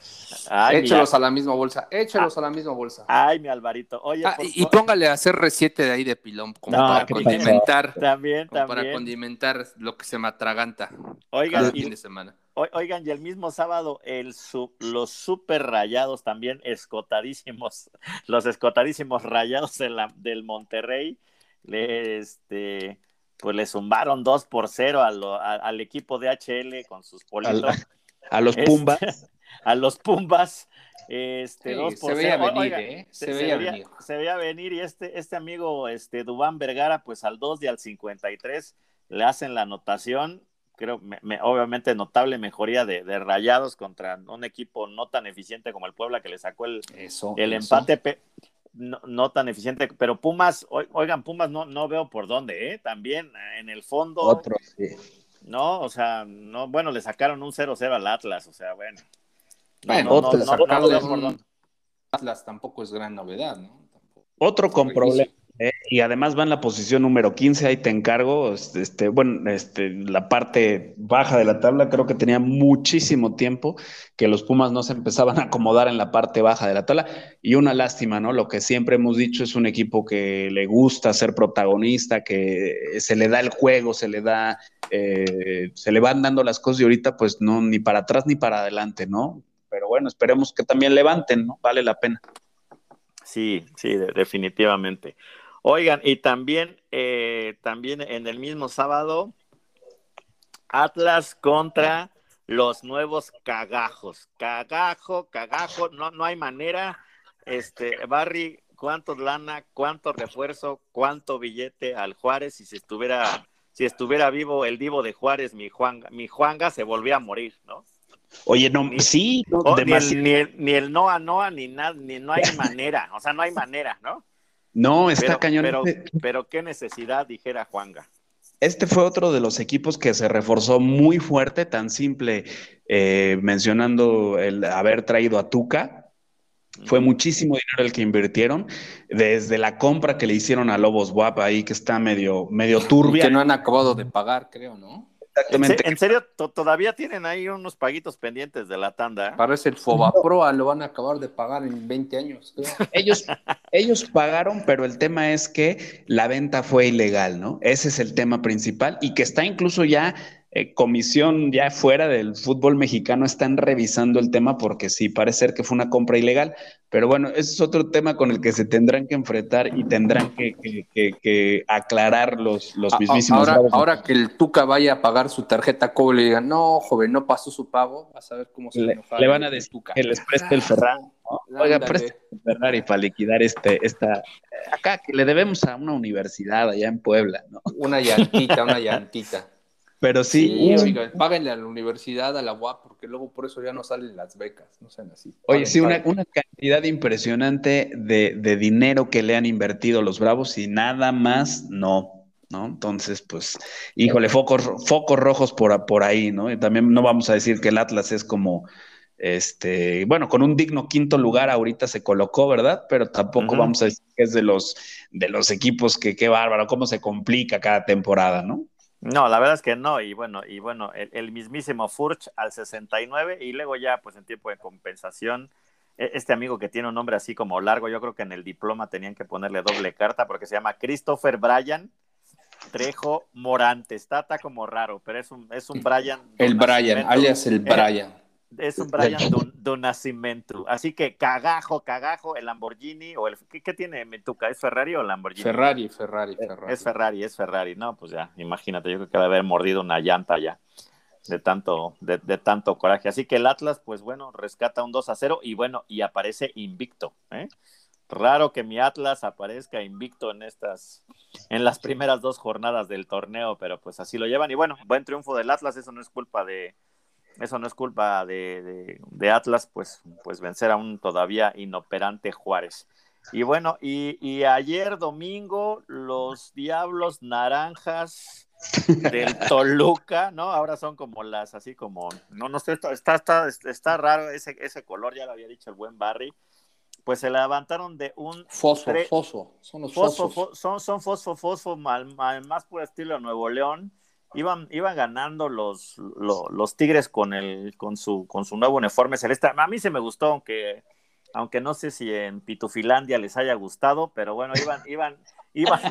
échelos a la misma bolsa, échelos a la misma bolsa. Ay, mi Alvarito. Oye, ah, y, póngale a hacer R7 de ahí de pilón, como para condimentar. También, como también. Para condimentar lo que se me atraganta. Oigan, el fin de semana. Oigan, y el mismo sábado, el los super rayados también escotadísimos, los escotadísimos rayados del Monterrey, le, este, pues le zumbaron 2 por 0 al equipo de HL con sus politos. A, los este, Pumbas. a los Pumbas. Este, por se veía venir, ¿eh? Se, veía, venir. Se veía venir y este, este amigo, este, Dubán Vergara, pues al 2 y al 53 le hacen la anotación creo, obviamente notable mejoría de, Rayados contra un equipo no tan eficiente como el Puebla que le sacó el, el empate, no, tan eficiente, pero Pumas, oigan, Pumas no, no veo por dónde, ¿eh? También en el fondo. Otro, sí. No, o sea, no, bueno, le sacaron un 0-0 al Atlas, o sea, bueno. bueno, otro, no, Atlas tampoco es gran novedad, ¿no? Otro con problemas eh, y además va en la posición número 15, ahí te encargo. Este, este, bueno, este, la parte baja de la tabla, creo que tenía muchísimo tiempo que los Pumas no se empezaban a acomodar en la parte baja de la tabla. Y una lástima, ¿no? Lo que siempre hemos dicho es un equipo que le gusta ser protagonista, que se le da el juego, se le da, eh, se le van dando las cosas y ahorita pues no, ni para atrás ni para adelante, ¿no? Pero bueno, esperemos que también levanten, ¿no? Vale la pena. Sí, sí, definitivamente. Oigan, y también, eh, también en el mismo sábado, Atlas contra los nuevos cagajos. Cagajo, cagajo, no, no hay manera. Este, Barry, ¿cuánto lana, cuánto refuerzo, cuánto billete al Juárez si se estuviera, si estuviera vivo el divo de Juárez, mi Juanga, mi Juanga se volvía a morir, ¿no? Oye, no, sí, no, oh, ni, el, ni, el, ni, el, Noa Noa, ni nada, ni no hay manera, o sea, no hay manera, ¿no? No, está cañón. Pero, pero qué necesidad, dijera Juanga. Este fue otro de los equipos que se reforzó muy fuerte, tan simple, eh, mencionando el haber traído a Tuca. Fue muchísimo dinero el que invirtieron, desde la compra que le hicieron a Lobos Guapa ahí, que está medio, medio turbia. que no han acabado de pagar, creo, ¿no? ¿En serio? ¿Todavía tienen ahí unos paguitos pendientes de la tanda? Parece el Fobaproa, lo van a acabar de pagar en 20 años. Ellos, ellos pagaron, pero el tema es que la venta fue ilegal, ¿no? Ese es el tema principal y que está incluso ya eh, comisión ya fuera del fútbol mexicano están revisando el tema porque sí, parece ser que fue una compra ilegal, pero bueno, ese es otro tema con el que se tendrán que enfrentar y tendrán que, aclarar los, los mismísimos. Ahora, ahora, que el Tuca vaya a pagar su tarjeta cobre y digan, no, joven, no pasó su pago, a saber cómo se le, le van a decir que les preste el Ferrari. Oiga, preste el Ferrari para liquidar este, esta, acá que le debemos a una universidad allá en Puebla, ¿no? Una llantita, una llantita. Pero sí. sí páguenle a la universidad, a la UAP, porque luego por eso ya no salen las becas, no sean así. Oye, sí, una, una, cantidad impresionante de, de, dinero que le han invertido los Bravos y nada más no. ¿No? Entonces, pues, híjole, focos, focos rojos por, por ahí, ¿no? Y también no vamos a decir que el Atlas es como, este, bueno, con un digno quinto lugar ahorita se colocó, ¿verdad? Pero tampoco vamos a decir que es de los, de los equipos que qué bárbaro, cómo se complica cada temporada, ¿no? No, la verdad es que no, y bueno, y bueno, el, mismísimo Furch al 69 y luego ya pues en tiempo de compensación, e, este amigo que tiene un nombre así como largo, yo creo que en el diploma tenían que ponerle doble carta porque se llama Christopher Bryan Trejo Morante, está, como raro, pero es un, es un Bryan. El Bryan, alias el Bryan. Es un Brian Donacimento. Así que cagajo, cagajo, el Lamborghini o el. ¿Qué, tiene Metuca? ¿Es Ferrari o Lamborghini? Ferrari, Ferrari, Ferrari. Es Ferrari, es Ferrari. No, pues ya, imagínate, yo creo que debe haber mordido una llanta ya de tanto, de, tanto coraje. Así que el Atlas, pues bueno, rescata un 2 a 0 y bueno, y aparece invicto. ¿eh? Raro que mi Atlas aparezca invicto en estas, en las primeras dos jornadas del torneo, pero pues así lo llevan. Y bueno, buen triunfo del Atlas, eso no es culpa de eso no es culpa de, Atlas, pues, pues vencer a un todavía inoperante Juárez. Y bueno, y, ayer domingo los Diablos Naranjas del Toluca, ¿no? Ahora son como las, así como, no, no sé, está, está, está, raro ese, ese color, ya lo había dicho el buen Barry. Pues se levantaron de un... Fosfo, fosfo, son los fosfo, son, son fosfo, fosfo, más por estilo Nuevo León iban, iban ganando los, los, Tigres con, el, con, su, con su nuevo uniforme celeste. A mí se me gustó, aunque, aunque no sé si en Pitufilandia les haya gustado, pero bueno, iban, iban, iban,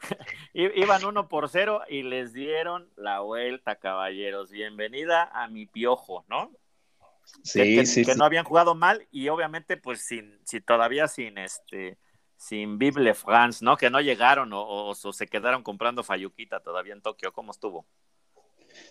iban uno por cero y les dieron la vuelta, caballeros. Bienvenida a mi piojo, ¿no? Sí, que, sí, que no habían jugado mal y obviamente pues sin, si todavía sin este sin Bible France, ¿no? Que no llegaron o, se quedaron comprando Fayuquita todavía en Tokio. ¿Cómo estuvo?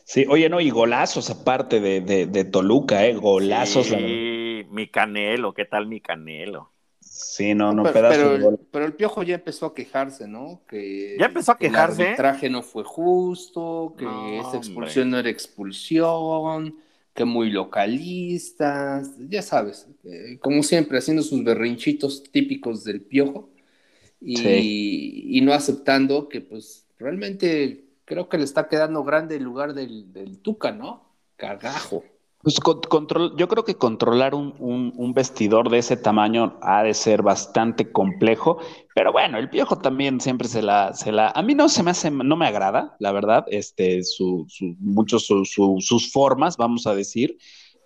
Sí, oye, no, y golazos aparte de, de, Toluca, ¿eh? Golazos. Sí, mi Canelo, ¿qué tal mi Canelo? Sí, no, no, pero, pero, el Piojo ya empezó a quejarse, ¿no? Que ya empezó a quejarse. el arbitraje no fue justo, que esa expulsión no era expulsión, que muy localistas, ya sabes, eh, como siempre, haciendo sus berrinchitos típicos del piojo y, no aceptando que pues realmente creo que le está quedando grande el lugar del, del Tuca, ¿no? Cagajo. Pues control, yo creo que controlar un, un, vestidor de ese tamaño ha de ser bastante complejo, pero bueno, el piojo también siempre se la, se la, a mí no se me hace, no me agrada, la verdad, este, su, su muchos sus formas, vamos a decir,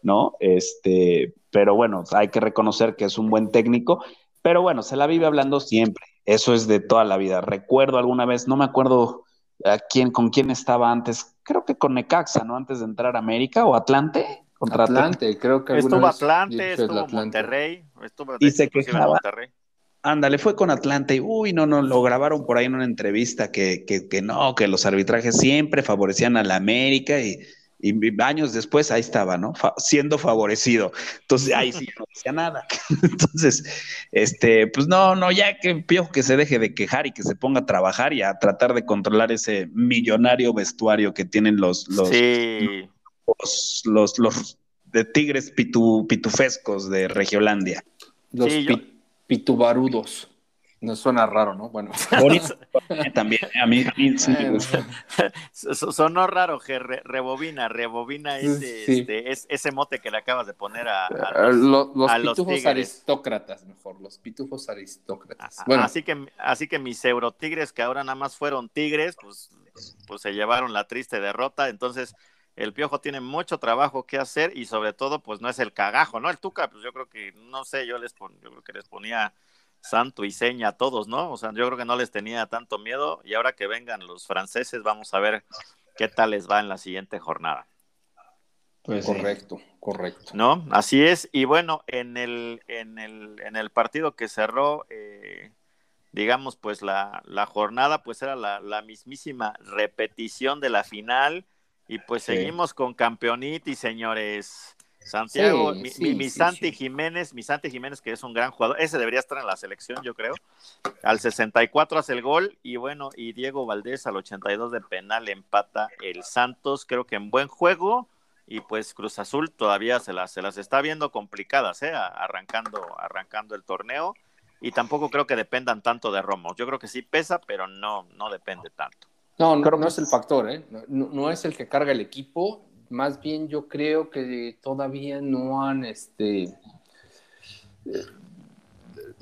¿no? Este, pero bueno, hay que reconocer que es un buen técnico, pero bueno, se la vive hablando siempre, eso es de toda la vida. Recuerdo alguna vez, no me acuerdo a quién, con quién estaba antes, creo que con Necaxa, ¿no? Antes de entrar a América o Atlante contra Atlante, creo que estuvo Atlante, estuvo Monterrey, estuvo y se quejaba. Monterrey. Ándale, fue con Atlante y uy, no, no, lo grabaron por ahí en una entrevista que, que, que no, que los arbitrajes siempre favorecían a la América y, Y años después ahí estaba, ¿no? siendo favorecido. Entonces, ahí sí no decía nada. Entonces, este, pues no, no, ya que Piojo que se deje de quejar y que se ponga a trabajar y a tratar de controlar ese millonario vestuario que tienen los, los, los, los, de tigres pitufescos de Regiolandia. Los pitubarudos. No suena raro, ¿no? Bueno. también, a mí, Sonó raro, que rebobina, rebobina ese, este, ese mote que le acabas de poner a, los, pitufos aristócratas, mejor, los pitufos aristócratas. Bueno. Así que, así que mis eurotigres, que ahora nada más fueron tigres, pues, pues se llevaron la triste derrota. Entonces, el Piojo tiene mucho trabajo que hacer y sobre todo, pues no es el cagajo, ¿no? El Tuca, pues yo creo que, no sé, yo les yo creo que les ponía santo y seña a todos, ¿no? O sea, yo creo que no les tenía tanto miedo y ahora que vengan los franceses vamos a ver qué tal les va en la siguiente jornada. Pues correcto, correcto. ¿No? Así es. Y bueno, en el, en el, en el partido que cerró, eh, digamos, pues la, la, jornada, pues era la, la, mismísima repetición de la final. Y pues seguimos con campeonitis, señores. Santiago, mi, Santi Jiménez, mi Santi Jiménez, que es un gran jugador, ese debería estar en la selección, yo creo. Al 64 hace el gol y bueno, y Diego Valdés al 82 de penal empata el Santos, creo que en buen juego. Y pues Cruz Azul todavía se las, se las está viendo complicadas, ¿eh? arrancando, arrancando el torneo. Y tampoco creo que dependan tanto de Romo. Yo creo que sí pesa, pero no, no depende tanto. No, no, no es el factor, ¿eh? No, no, es el que carga el equipo más bien yo creo que todavía no han, este,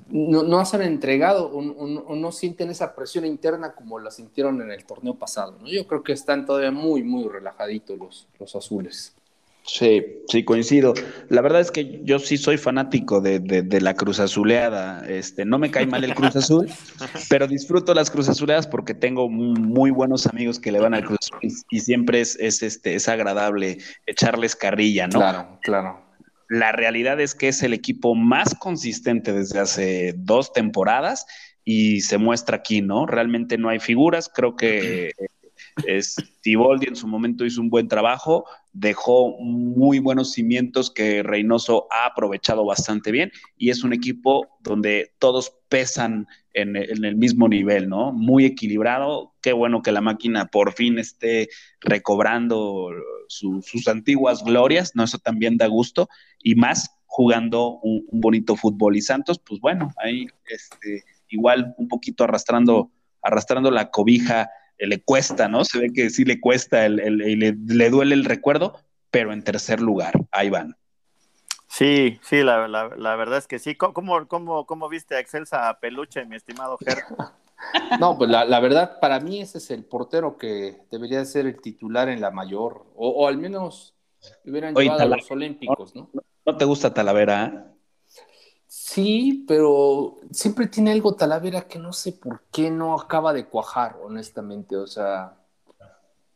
no, no se han entregado o, no sienten esa presión interna como la sintieron en el torneo pasado. ¿no? Yo creo que están todavía muy, muy relajaditos los, los azules. Sí, sí, coincido. La verdad es que yo sí soy fanático de, la Cruz Azuleada. Este, no me cae mal el Cruz Azul, pero disfruto las Cruz Azuleadas porque tengo muy buenos amigos que le van al Cruz Azul y, siempre es, este, es agradable echarles carrilla, ¿no? Claro, claro. La realidad es que es el equipo más consistente desde hace dos temporadas y se muestra aquí, ¿no? Realmente no hay figuras. Creo que es, Tiboldi en su momento hizo un buen trajo, dejó muy buenos cimientos que Reynoso ha aprovechado bastante bien y es un equipo donde todos pesan en, el mismo nivel, ¿no? Muy equilibrado. Qué bueno que la máquina por fin esté recobrando sus antiguas glorias, ¿no? Eso también da gusto y más jugando un, bonito fútbol. Y Santos, pues bueno, ahí este, igual un poquito arrastrando, arrastrando la cobija le cuesta, ¿no? Se ve que sí le cuesta, el, le, duele el recuerdo, pero en tercer lugar, ahí van. Sí, sí, la, verdad es que sí. ¿Cómo, cómo, cómo viste a Excelsa Peluche, mi estimado Ger? No, pues la, verdad, para mí ese es el portero que debería ser el titular en la mayor, o, al menos hubieran llevado a los Olímpicos, ¿no? ¿no? te gusta Talavera? Sí, pero siempre tiene algo Talavera que no sé por qué no acaba de cuajar, honestamente. O sea,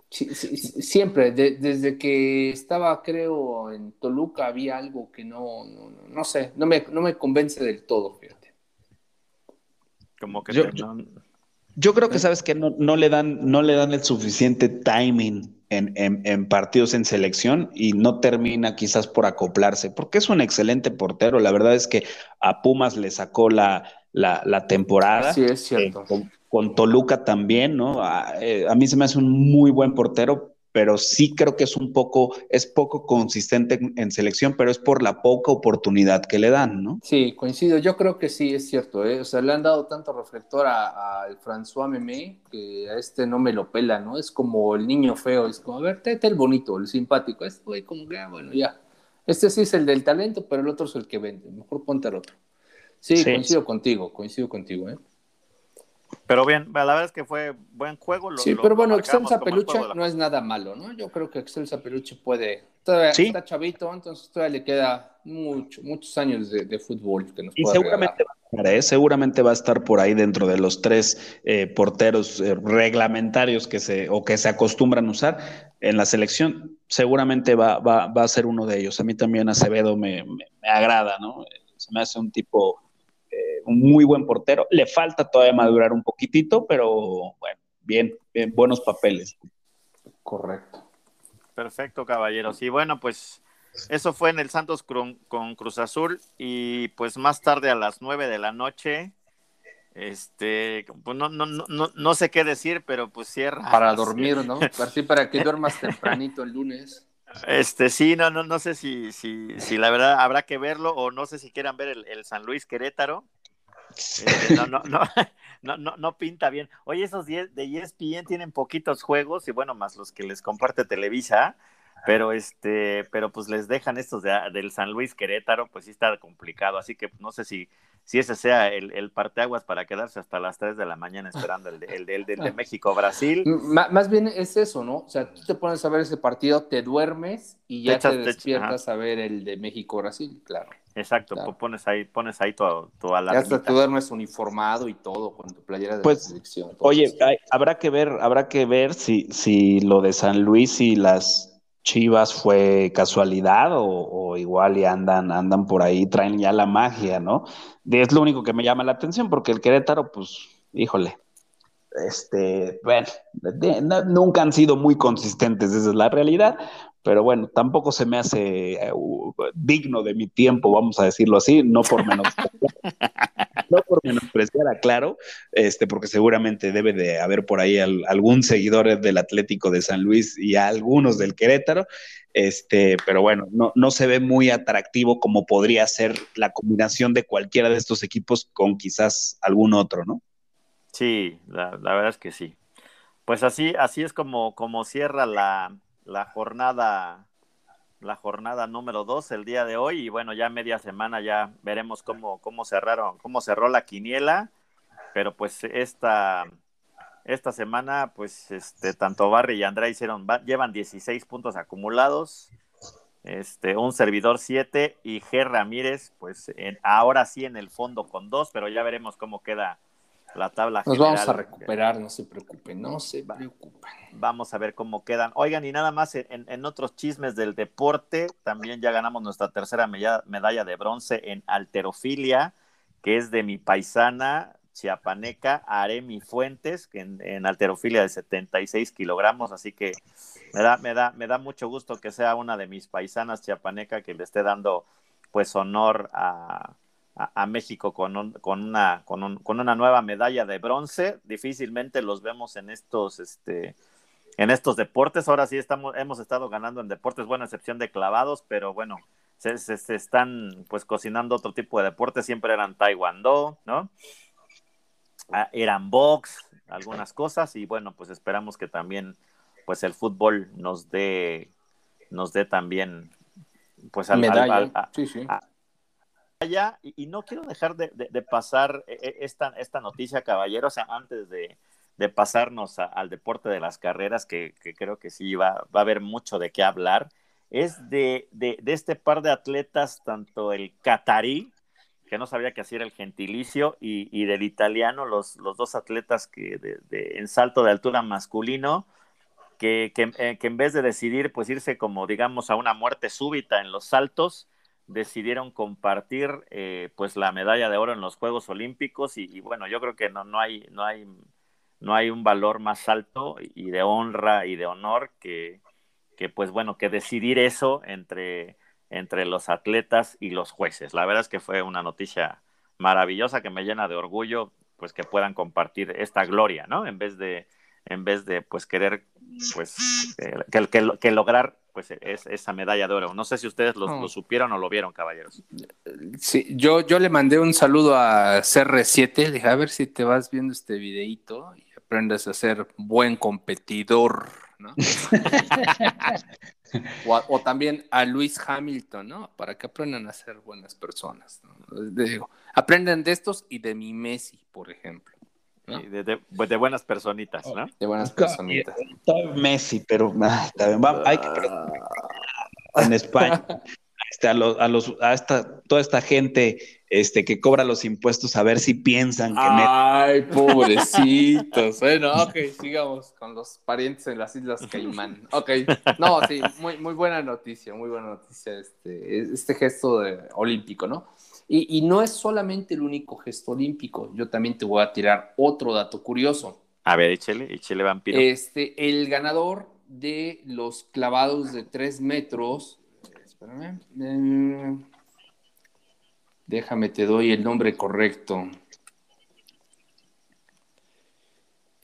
siempre, desde que estaba, creo, en Toluca había algo que no, no, sé, no me, no me convence del todo, fíjate. Como que yo, yo, creo que ¿Eh? sabes que no, no, le dan, no le dan el suficiente timing en, partidos en selección y no termina quizás por acoplarse, porque es un excelente portero. La verdad es que a Pumas le sacó la, la, temporada. Sí, es cierto. Eh, con, Toluca también, ¿no? Eh, a, mí se me hace un muy buen portero, pero sí creo que es un poco, es poco consistente en, selección, pero es por la poca oportunidad que le dan, ¿no? Sí, coincido, yo creo que sí, es cierto, ¿eh? o sea, le han dado tanto reflector al François Memé que a este no me lo pela, ¿no? Es como el niño feo, es como, a ver, te el bonito, el simpático, este güey como que, ah, bueno, ya, este sí es el del talento, pero el otro es el que vende, mejor ponte al otro. Sí, coincido contigo, coincido contigo, ¿eh? Pero bien, la verdad es que fue buen juego. sí, pero bueno, Excelsa Peluche no es nada malo, ¿no? Yo creo que Excelsa Peluche puede. Todavía está chavito, entonces todavía le queda mucho, muchos años de, fútbol que nos Y seguramente va, a estar, ¿eh? seguramente va a estar por ahí dentro de los tres eh, porteros eh, reglamentarios que se, o que se acostumbran a usar en la selección. Seguramente va, va, va a ser uno de ellos. A mí también Acevedo me, me, me agrada, ¿no? Se me hace un tipo un muy buen portero. Le falta todavía madurar un poquitito, pero bueno, bien, bien buenos papeles. Correcto. Perfecto, caballeros. Y bueno, pues eso fue en el Santos con, Cruz Azul y pues más tarde a las nueve de la noche, este, pues no, no, no, no sé qué decir, pero pues cierra. Para dormir, ¿no? Así para que duermas tempranito el lunes. Este, sí, no, no, no sé si, si, si la verdad habrá que verlo o no sé si quieran ver el, San Luis Querétaro. Este, no, no, no, no, no, no pinta bien. Oye, esos de ESPN tienen poquitos juegos y bueno, más los que les comparte Televisa, pero este, pero pues les dejan estos de, del San Luis Querétaro, pues sí está complicado, así que no sé si, si ese sea el, el parteaguas para quedarse hasta las 3 de la mañana esperando el de, el de, el de, México-Brasil. Más bien es eso, ¿no? O sea, tú te pones a ver ese partido, te duermes y ya te, despiertas a ver el de México-Brasil, claro. Exacto, pones ahí, pones ahí tu, tu Ya hasta te duermes uniformado y todo con tu playera de pues, selección. Oye, habrá que ver, habrá que ver si, si lo de San Luis y las Chivas fue casualidad o, igual y andan, andan por ahí, traen ya la magia, ¿no? Es lo único que me llama la atención, porque el Querétaro, pues, híjole, este, bueno, nunca han sido muy consistentes, esa es la realidad, pero bueno, tampoco se me hace eh, digno de mi tiempo, vamos a decirlo así, no por menos. no por menospreciar a Claro, este, porque seguramente debe de haber por ahí algún seguidor del Atlético de San Luis y algunos del Querétaro, este, pero bueno, no, no se ve muy atractivo como podría ser la combinación de cualquiera de estos equipos con quizás algún otro, ¿no? Sí, la, verdad es que sí. Pues así, así es como, como cierra la, la jornada la jornada número dos el día de hoy y bueno, ya media semana ya veremos cómo, cómo cerraron, cómo cerró la quiniela, pero pues esta, esta semana pues este, tanto Barry y Andrea hicieron, llevan 16 puntos acumulados, este, un servidor 7 y G. Ramírez pues en, ahora sí en el fondo con dos, pero ya veremos cómo queda la tabla Nos vamos a recuperar, no se preocupen, no se preocupen. Vamos a ver cómo quedan. Oigan, y nada más en, otros chismes del deporte, también ya ganamos nuestra tercera medalla de bronce en alterofilia, que es de mi paisana chiapaneca Aremi Fuentes, que en, alterofilia de 76 kilogramos, así que me da, me da, me da mucho gusto que sea una de mis paisanas chiapaneca que le esté dando pues honor a, a, México con, con, una, con, con, una nueva medalla de bronce. Difícilmente los vemos en estos, este, en estos deportes. Ahora sí estamos, hemos estado ganando en deportes, bueno, excepción de clavados, pero bueno, se, se, están pues cocinando otro tipo de deportes. Siempre eran taekwondo, ¿no? Ah, eran box, algunas cosas y bueno, pues esperamos que también pues el fútbol nos dé nos dé también pues al, medalla. sí, sí y, no quiero dejar de, pasar eh, eh, esta, esta noticia, caballeros, antes de, pasarnos al deporte de las carreras, que, creo que sí va, va, a haber mucho de qué hablar, es de, este par de atletas, tanto el catarí, que no sabía que así era el gentilicio, y, del italiano, los, los, dos atletas que de, en salto de altura masculino, que, eh, que, en vez de decidir pues irse como digamos a una muerte súbita en los saltos, decidieron compartir eh, pues la medalla de oro en los Juegos Olímpicos y, bueno, yo creo que no, no, hay, no, hay, no hay un valor más alto y de honra y de honor que, que pues bueno, que decidir eso entre, entre los atletas y los jueces. La verdad es que fue una noticia maravillosa que me llena de orgullo pues que puedan compartir esta gloria, ¿no? En vez de, en vez de pues querer pues eh, que, lograr pues es, esa medalla de oro. No sé si ustedes lo, supieron o lo vieron, caballeros. Sí, yo, yo le mandé un saludo a CR7, dije, a ver si te vas viendo este videíto y aprendes a ser buen competidor, ¿no? o, también a Luis Hamilton, ¿no? Para que aprendan a ser buenas personas. digo, aprenden de estos y de mi Messi, por ejemplo. Pues, de, buenas personitas, ¿no? De buenas personitas. Messi, pero también hay que en España este, a, los, a, los, a esta, toda esta gente este, que cobra los impuestos a ver si piensan que... Ay, pobrecitos. bueno, ok, sigamos con los parientes en las Islas Caimán. Ok, no, sí, muy, muy buena noticia, muy buena noticia este, este gesto de, olímpico, ¿no? Y, no es solamente el único gesto olímpico. Yo también te voy a tirar otro dato curioso. A ver, échele, échele vampiro. Este, el ganador de los clavados de tres metros. Espérame. Eh, déjame, te doy el nombre correcto.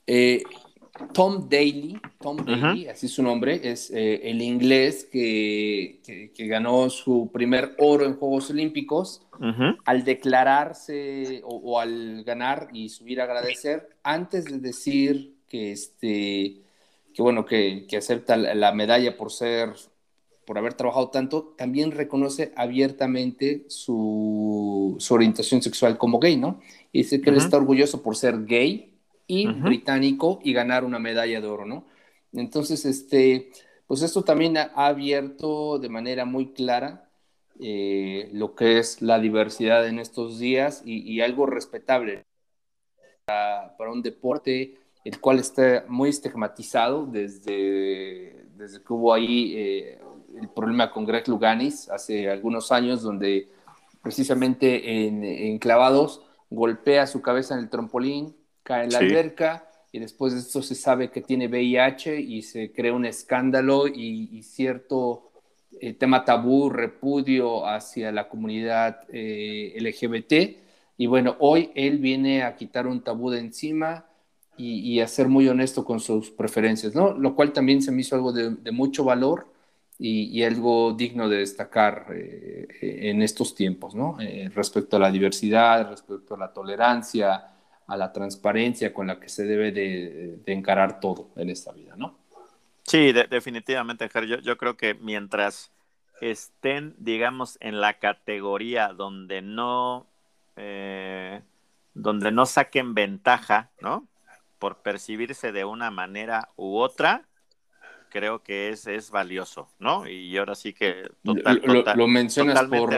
Eh, Tom Daly, Tom Daly, así es su nombre, es eh, el inglés que, ganó su primer oro en Juegos Olímpicos. Al declararse o, al ganar y subir a agradecer, antes de decir que, este, que bueno, que, acepta la medalla por ser, por haber trabajado tanto, también reconoce abiertamente su, orientación sexual como gay, ¿no? Y dice que él está orgulloso por ser gay y británico y ganar una medalla de oro, ¿no? Entonces, este, pues esto también ha abierto de manera muy clara eh, lo que es la diversidad en estos días y, algo respetable para, un deporte el cual está muy estigmatizado desde, desde que hubo ahí eh, el problema con Greg Luganis hace algunos años, donde precisamente en, en clavados golpea su cabeza en el trampolín, cae en la alberca y después de esto se sabe que tiene VIH y se crea un escándalo y, cierto eh, tema tabú, repudio hacia la comunidad eh, LGBT. Y bueno, hoy él viene a quitar un tabú de encima y, a ser muy honesto con sus preferencias, ¿no? Lo cual también se me hizo algo de, mucho valor y, algo digno de destacar eh, en estos tiempos, ¿no? respecto a la diversidad, respecto a la tolerancia, a la transparencia con la que se debe de, encarar todo en esta vida, ¿no? Sí, definitivamente, Yo, yo creo que mientras estén, digamos, en la categoría donde no, eh, donde no saquen ventaja, ¿no? Por percibirse de una manera u otra, creo que es, es valioso, ¿no? Y ahora sí que total, lo, mencionas por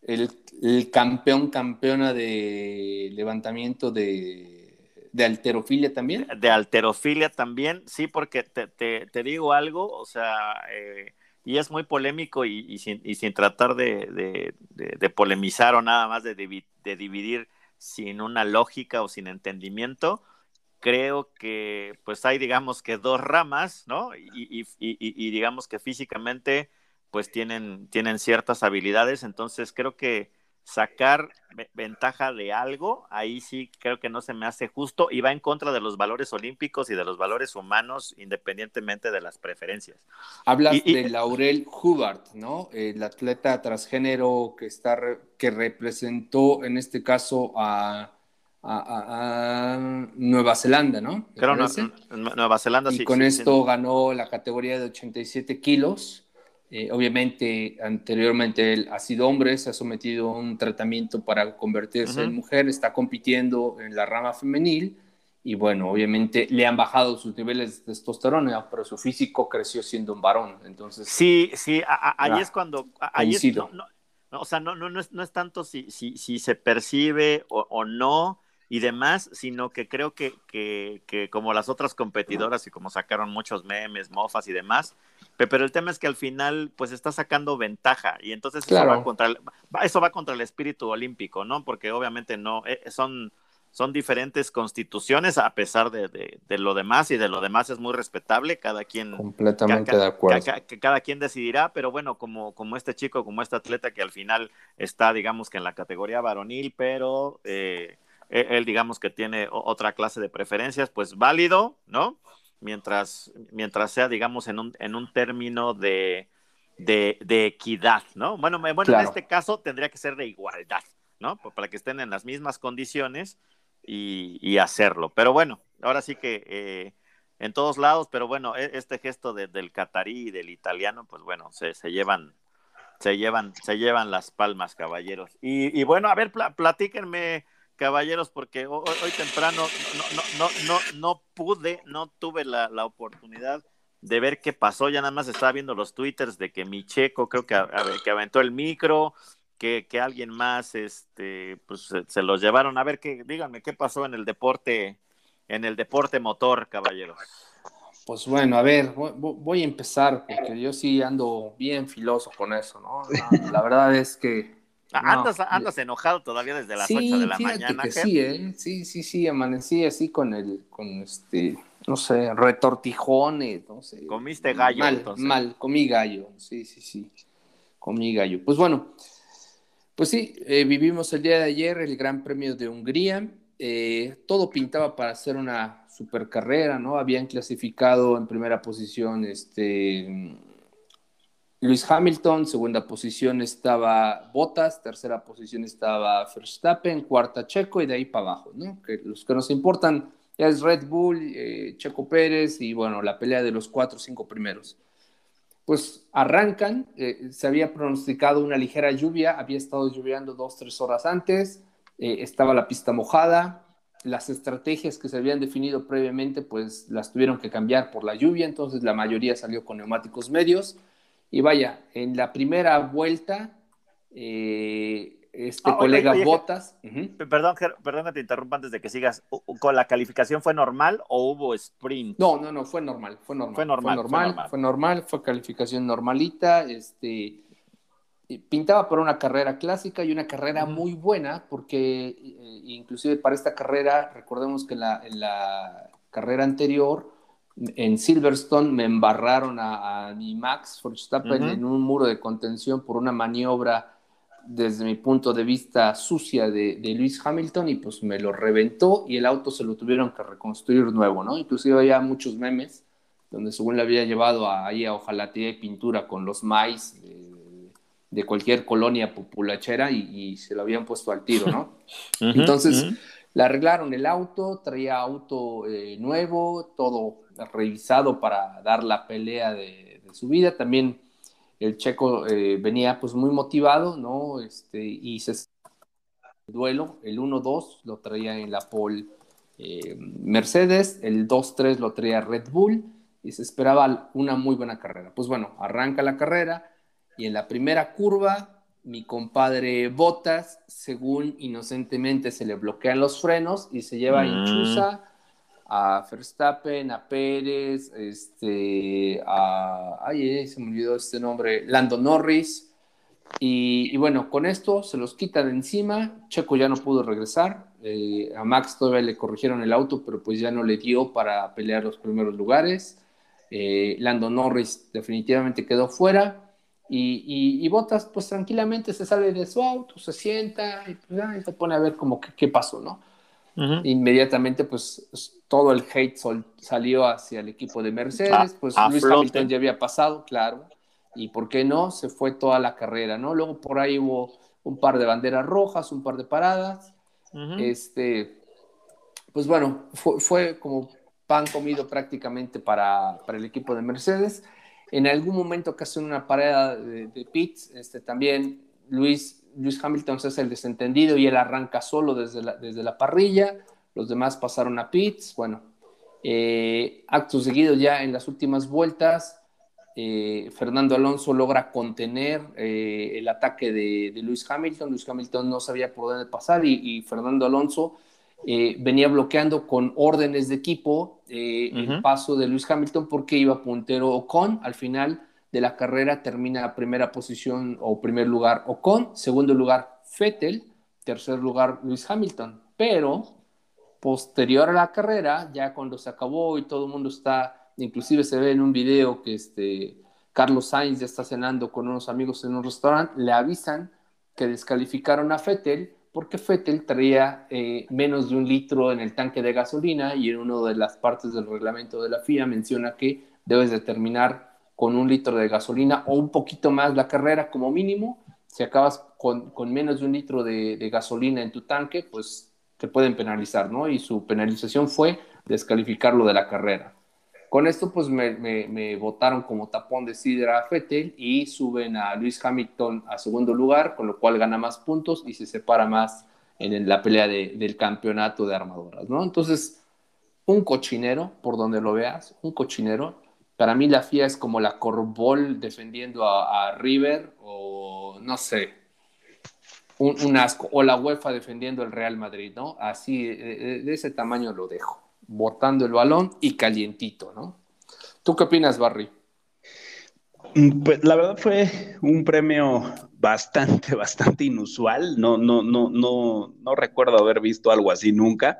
El, el, campeón, campeona de levantamiento de, de, alterofilia también. De alterofilia también, sí, porque te, te, te digo algo, o sea, eh, y es muy polémico y, y, sin, y sin, tratar de, de, polemizar o nada más de, de dividir sin una lógica o sin entendimiento, creo que pues hay digamos que dos ramas, ¿no? Y, digamos que físicamente pues tienen, tienen ciertas habilidades, entonces creo que sacar ventaja de algo, ahí sí creo que no se me hace justo y va en contra de los valores olímpicos y de los valores humanos independientemente de las preferencias. Hablas de Laurel Hubbard, ¿no? El atleta transgénero que está que representó en este caso a a, Nueva Zelanda, ¿no? Claro, Nueva Zelanda y con esto ganó la categoría de 87 kilos. Eh, obviamente, anteriormente él ha sido hombre, se ha sometido a un tratamiento para convertirse en mujer, está compitiendo en la rama femenil y bueno, obviamente le han bajado sus niveles de testosterona, pero su físico creció siendo un varón. Entonces, sí, sí, ahí es cuando... Ahí es, no, o sea, no, no, no, es, no es tanto si, si, si se percibe o, o no, y demás, sino que creo que, que, que, como las otras competidoras y como sacaron muchos memes, mofas y demás, pero el tema es que al final pues está sacando ventaja y entonces eso, va contra el, eso va contra el espíritu olímpico, ¿no? Porque obviamente no, eh, son, son diferentes constituciones a pesar de, de, lo demás y de lo demás es muy respetable, cada quien... Completamente de acuerdo. cada quien decidirá, pero bueno, como, como este chico, como este atleta que al final está digamos que en la categoría varonil, pero... Eh, él digamos que tiene otra clase de preferencias, pues válido, ¿no? Mientras, mientras sea, digamos, en un, en un término de, de, equidad, ¿no? Bueno, bueno en este caso tendría que ser de igualdad, ¿no? Para que estén en las mismas condiciones y, hacerlo. Pero bueno, ahora sí que eh, en todos lados, pero bueno, e, este gesto del catarí y del italiano, pues bueno, se, se llevan se llevan, se llevan las palmas, caballeros. Y, y bueno, a ver, platíquenme caballeros, porque hoy, temprano no, no, no, no, pude, no tuve la, oportunidad de ver qué pasó. Ya nada más estaba viendo los twitters de que mi checo creo que, que aventó el micro, que, que, alguien más este, pues, se, los llevaron. A ver, qué, díganme qué pasó en el deporte, en el deporte motor, caballeros. Pues bueno, a ver, voy, a empezar, porque yo sí ando bien filoso con eso, ¿no? la verdad es que Andas, andas enojado todavía desde las 8 de la mañana. Que sí, ¿eh? sí, sí, sí, amanecí así con el, con este, no sé, retortijones, no sé. Comiste gallo. Mal, mal, comí gallo, sí, sí, sí, comí gallo. Pues bueno, pues sí, eh, vivimos el día de ayer el Gran Premio de Hungría. Eh, todo pintaba para hacer una super carrera, ¿no? Habían clasificado en primera posición este Luis Hamilton, segunda posición estaba Bottas, tercera posición estaba Verstappen, cuarta Checo y de ahí para abajo, ¿no? Que los que nos importan es Red Bull, eh, Checo Pérez y bueno, la pelea de los cuatro o cinco primeros. Pues arrancan, eh, se había pronosticado una ligera lluvia, había estado lloviendo dos, tres horas antes, eh, estaba la pista mojada, las estrategias que se habían definido previamente pues las tuvieron que cambiar por la lluvia, entonces la mayoría salió con neumáticos medios y vaya, en la primera vuelta eh, este ah, colega Botas. Perdón, perdón que te interrumpa antes de que sigas. ¿Con la calificación fue normal o hubo sprint? No, no, no, fue normal, fue normal. Fue normal, fue normal, fue, calificación normalita. Este, pintaba por una carrera clásica y una carrera muy buena, porque eh, inclusive para esta carrera, recordemos que en la, en la carrera anterior, en Silverstone, me embarraron a, a mi Max Verstappen en un muro de contención por una maniobra desde mi punto de vista, sucia de, de, Luis Hamilton y pues me lo reventó y el auto se lo tuvieron que reconstruir nuevo, ¿no? Inclusive había muchos memes donde según le había llevado ahí a ojalatía y pintura con los maíz de, cualquier colonia populachera y, se lo habían puesto al tiro, ¿no? Entonces, le arreglaron el auto, traía auto eh, nuevo, todo revisado para dar la pelea de, su vida, también el checo eh, venía pues muy motivado, ¿no? Este, y se duelo, el 1-2 lo traía en la pole eh, Mercedes, el 2-3 lo traía Red Bull y se esperaba una muy buena carrera. Pues bueno, arranca la carrera y en la primera curva mi compadre Botas, según inocentemente se le bloquean los frenos y se lleva en mm a Verstappen, a Pérez, este, a, ay, eh, se me olvidó este nombre, Lando Norris. Y, bueno, con esto se los quita de encima. Checo ya no pudo regresar. Eh, a Max todavía le corrigieron el auto, pero pues ya no le dio para pelear los primeros lugares. Eh, Lando Norris definitivamente quedó fuera. Y, y, Botas, pues tranquilamente se sale de su auto, se sienta y pues, se pone a ver como qué pasó, ¿no? Inmediatamente, pues todo el hate salió hacia el equipo de Mercedes, pues Luis Hamilton ya había pasado, claro, y por qué no, se fue toda la carrera, ¿no? Luego por ahí hubo un par de banderas rojas, un par de paradas, este, pues bueno, fue, como pan comido prácticamente para, el equipo de Mercedes. En algún momento que hacen una parada de, de pits, este, también Luis Luis Hamilton se hace el desentendido y él arranca solo desde la, desde la parrilla, los demás pasaron a pits, bueno, eh, acto seguido ya en las últimas vueltas, eh, Fernando Alonso logra contener eh, el ataque de, Luis Hamilton, Luis Hamilton no sabía por dónde pasar y, Fernando Alonso venía bloqueando con órdenes de equipo el paso de Luis Hamilton porque iba puntero con al final de la carrera termina primera posición o primer lugar Ocon, segundo lugar Fettel, tercer lugar Luis Hamilton. Pero posterior a la carrera, ya cuando se acabó y todo el mundo está, inclusive se ve en un video que este Carlos Sainz ya está cenando con unos amigos en un restaurante, le avisan que descalificaron a Fettel porque Fettel traía eh, menos de un litro en el tanque de gasolina y en una de las partes del reglamento de la FIA menciona que debes de terminar con un litro de gasolina o un poquito más la carrera como mínimo. Si acabas con, menos de un litro de, gasolina en tu tanque, pues pueden penalizar, ¿no? Y su penalización fue descalificarlo de la carrera. Con esto, pues me, votaron como tapón de sidra a Fettel y suben a Luis Hamilton a segundo lugar, con lo cual gana más puntos y se separa más en la pelea del campeonato de armadoras, ¿no? Entonces, un cochinero, por donde lo veas, un cochinero, para mí la FIA es como la Corbol defendiendo a, River o no sé, un, asco. O la UEFA defendiendo el Real Madrid, ¿no? Así, de, ese tamaño lo dejo. Botando el balón y calientito, ¿no? ¿Tú qué opinas, Barry? Mm, pues la verdad fue un premio bastante, bastante inusual. No, no, no, no, no recuerdo haber visto algo así nunca.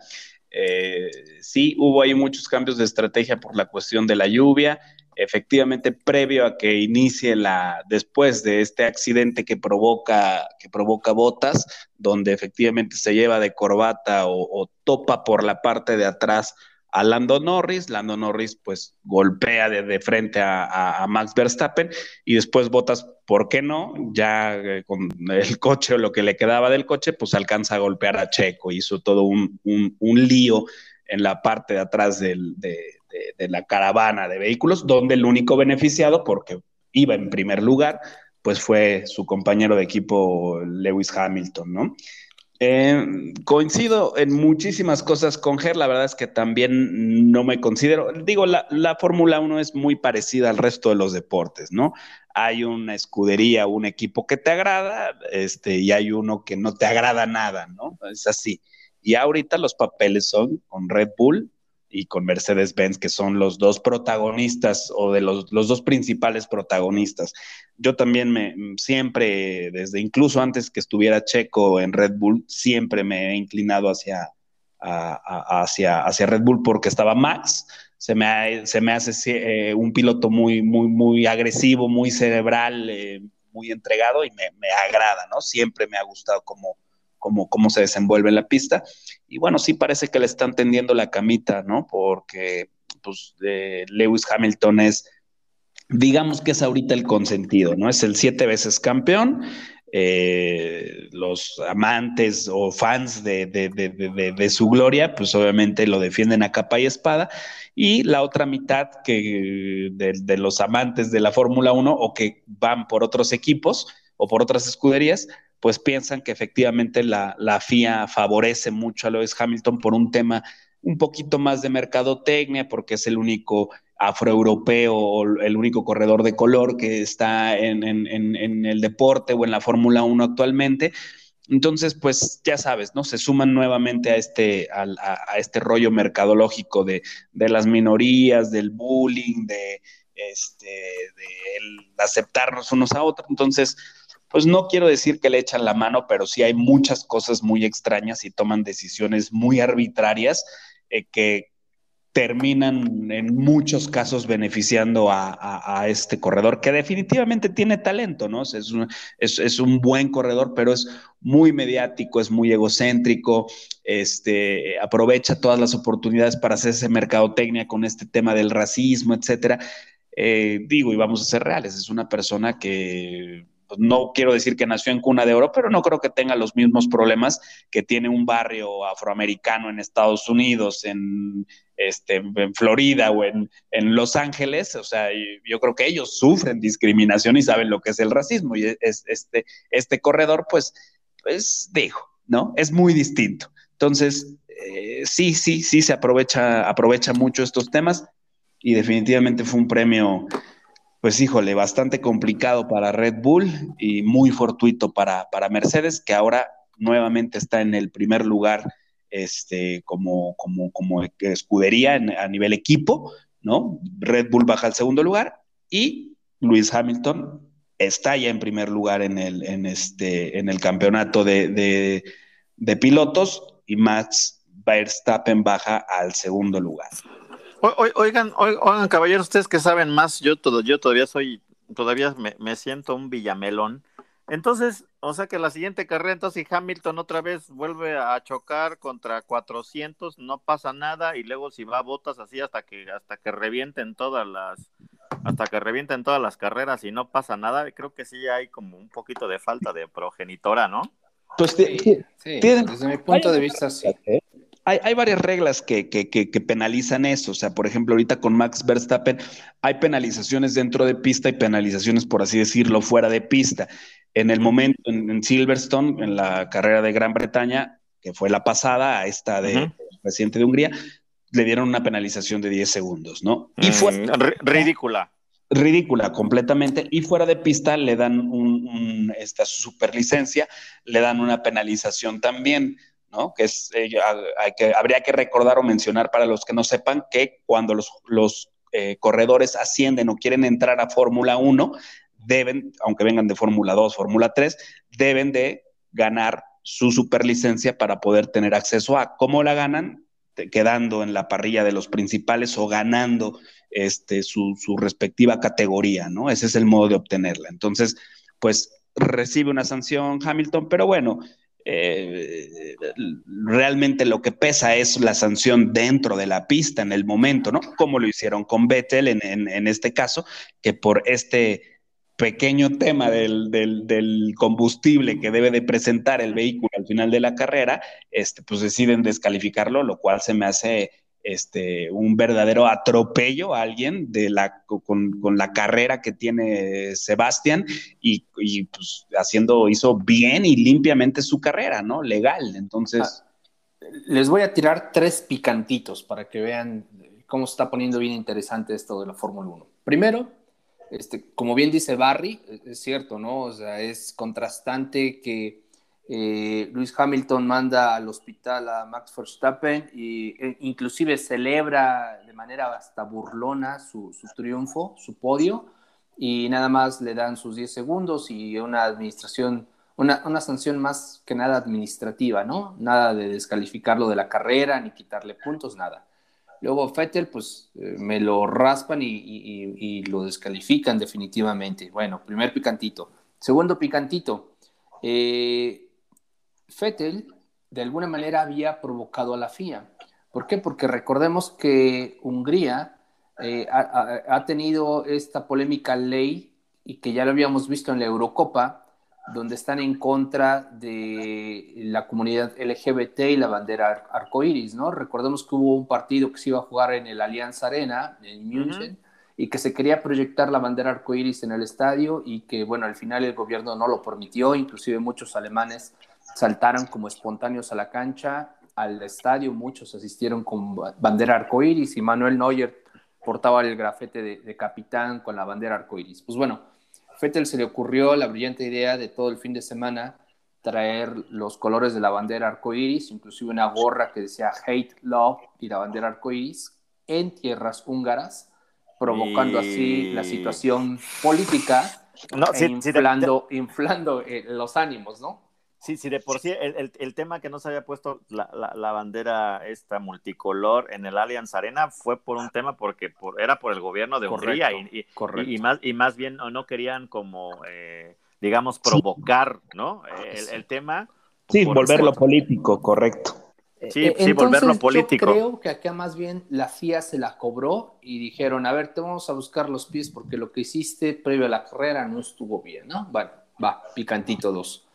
Eh, sí, hubo ahí muchos cambios de estrategia por la cuestión de la lluvia. Efectivamente, previo a que inicie la, después de este accidente que provoca, que provoca botas, donde efectivamente se lleva de corbata o topa por la parte de atrás a Lando Norris, Lando Norris pues golpea de, frente a, Max Verstappen y después Botas, ¿por qué no? Ya eh, con el coche o lo que le quedaba del coche, pues alcanza a golpear a Checo, hizo todo un, lío en la parte de atrás de, la caravana de vehículos, donde el único beneficiado, porque iba en primer lugar, pues fue su compañero de equipo Lewis Hamilton, ¿no? Eh, coincido en muchísimas cosas con Ger, la verdad es que también no me considero, digo, la, Fórmula 1 es muy parecida al resto de los deportes, ¿no? Hay una escudería, un equipo que te agrada, este, y hay uno que no te agrada nada, ¿no? Es así. Y ahorita los papeles son con Red Bull y con Mercedes-Benz, que son los dos protagonistas o de los, los, dos principales protagonistas. Yo también me siempre, desde incluso antes que estuviera Checo en Red Bull, siempre me he inclinado hacia, hacia, hacia Red Bull porque estaba Max. Se me, se me hace eh, un piloto muy, muy, muy agresivo, muy cerebral, eh, muy entregado y me, me agrada, ¿no? Siempre me ha gustado como, cómo, se desenvuelve en la pista. Y bueno, sí parece que le están tendiendo la camita, ¿no? Porque pues Lewis Hamilton es, digamos que es ahorita el consentido, ¿no? Es el siete veces campeón. Eh, los amantes o fans de, de, su gloria, pues obviamente lo defienden a capa y espada. Y la otra mitad que de, los amantes de la Fórmula 1 o que van por otros equipos o por otras escuderías, pues piensan que efectivamente la, FIA favorece mucho a Lewis Hamilton por un tema un poquito más de mercadotecnia, porque es el único afroeuropeo o el único corredor de color que está en, el deporte o en la Fórmula 1 actualmente. Entonces, pues ya sabes, ¿no? Se suman nuevamente a este, a, este rollo mercadológico de, las minorías, del bullying, de, este, de aceptarnos unos a otros. Entonces, pues no quiero decir que le echan la mano, pero sí hay muchas cosas muy extrañas y toman decisiones muy arbitrarias eh, que terminan en muchos casos beneficiando a, este corredor, que definitivamente tiene talento, ¿no? Es un, es, un, buen corredor, pero es muy mediático, es muy egocéntrico, este, aprovecha todas las oportunidades para hacerse mercadotecnia con este tema del racismo, etcétera. Eh, digo, y vamos a ser reales, es una persona que no quiero decir que nació en cuna de oro, pero no creo que tenga los mismos problemas que tiene un barrio afroamericano en Estados Unidos, en, este, en Florida o en, Los Ángeles. O sea, yo creo que ellos sufren discriminación y saben lo que es el racismo. Y es, este, este corredor, pues, pues dijo, ¿no? Es muy distinto. Entonces, eh, sí, sí, sí se aprovecha, aprovecha mucho estos temas y definitivamente fue un premio pues híjole, bastante complicado para Red Bull y muy fortuito para, para Mercedes, que ahora nuevamente está en el primer lugar este, como, como, como escudería a nivel equipo, ¿no? Red Bull baja al segundo lugar y Luis Hamilton está ya en primer lugar en el, en este, en el campeonato de, de pilotos y Max Verstappen baja al segundo lugar oigan, oigan, caballeros, ustedes que saben más, yo todo, yo todavía soy, todavía me, siento un villamelón. Entonces, o sea que la siguiente carrera, entonces si Hamilton otra vez vuelve a chocar contra 400, no pasa nada y luego si va a botas así hasta que hasta que revienten todas las hasta que revienten todas las carreras y no pasa nada, creo que sí hay como un poquito de falta de progenitora, ¿no? Pues sí, desde mi punto de vista sí. ¿eh? Hay, varias reglas que, penalizan eso. O sea, por ejemplo, ahorita con Max Verstappen hay penalizaciones dentro de pista y penalizaciones, por así decirlo, fuera de pista. En el momento, en, Silverstone, en la carrera de Gran Bretaña, que fue la pasada a esta de presidente de Hungría, le dieron una penalización de 10 segundos, ¿no? Y fue mm, ridícula. Ridícula completamente. Y fuera de pista le dan un, esta superlicencia, le dan una penalización también que es, eh, que, habría que recordar o mencionar para los que no sepan que cuando los, eh, corredores ascienden o quieren entrar a Fórmula 1, deben, aunque vengan de Fórmula 2, Fórmula 3, deben de ganar su superlicencia para poder tener acceso a. ¿Cómo la ganan? quedando en la parrilla de los principales o ganando este, su, su, respectiva categoría, ¿no? Ese es el modo de obtenerla. Entonces, pues recibe una sanción Hamilton, pero bueno, eh, realmente lo que pesa es la sanción dentro de la pista en el momento, ¿no? Como lo hicieron con Vettel en, este caso, que por este pequeño tema del, del, combustible que debe de presentar el vehículo al final de la carrera, este, pues deciden descalificarlo, lo cual se me hace este, un verdadero atropello a alguien de la, con, la carrera que tiene Sebastián y, pues haciendo, hizo bien y limpiamente su carrera, ¿no? Legal. Entonces. Ah, les voy a tirar tres picantitos para que vean cómo se está poniendo bien interesante esto de la Fórmula 1. Primero, este, como bien dice Barry, es cierto, ¿no? O sea, es contrastante que eh, Luis Hamilton manda al hospital a Max Verstappen e inclusive celebra de manera hasta burlona su, triunfo, su podio, y nada más le dan sus 10 segundos y una administración, una, sanción más que nada administrativa, ¿no? Nada de descalificarlo de la carrera ni quitarle puntos, nada. Luego Fettel, pues eh, me lo raspan y, y, lo descalifican definitivamente. Bueno, primer picantito. Segundo picantito. Eh, Fettel de alguna manera había provocado a la FIA. ¿Por qué? Porque recordemos que Hungría eh, ha, tenido esta polémica ley y que ya lo habíamos visto en la Eurocopa, donde están en contra de la comunidad LGBT y la bandera arcoíris, ¿no? Recordemos que hubo un partido que se iba a jugar en el Allianz Arena, en München, y que se quería proyectar la bandera arcoíris en el estadio y que, bueno, al final el gobierno no lo permitió, inclusive muchos alemanes saltaron como espontáneos a la cancha, al estadio, muchos asistieron con bandera arcoíris y Manuel Neuer portaba el grafete de, capitán con la bandera arcoíris. Pues bueno, Fettel se le ocurrió la brillante idea de todo el fin de semana traer los colores de la bandera arcoíris, inclusive una gorra que decía Hate, Love y la bandera arcoíris en tierras húngaras, provocando así la situación política no, e inflando, inflando eh, los ánimos, ¿no? Sí, sí, de por sí el, tema que no se había puesto la, la, bandera esta multicolor en el Allianz Arena fue por un tema porque por, era por el gobierno de Hungría y, y, más, y más bien no querían como, eh, digamos, provocar, ¿no? El, tema. Sí, volverlo político, correcto. Sí, sí, volverlo político. Yo creo que acá más bien la FIA se la cobró y dijeron, a ver, te vamos a buscar los pies porque lo que hiciste previo a la carrera no estuvo bien, ¿no? Bueno, va, picantito dos.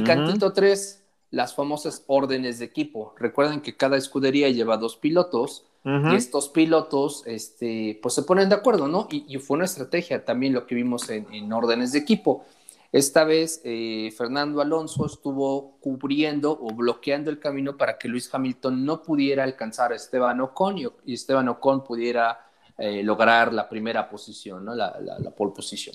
Picantito 3, las famosas órdenes de equipo. Recuerden que cada escudería lleva dos pilotos y estos pilotos este, pues se ponen de acuerdo, ¿no? Y, fue una estrategia también lo que vimos en, órdenes de equipo. Esta vez eh, Fernando Alonso estuvo cubriendo o bloqueando el camino para que Luis Hamilton no pudiera alcanzar a Esteban Ocon y, Esteban Ocon pudiera eh, lograr la primera posición, ¿no? la, la, la pole position.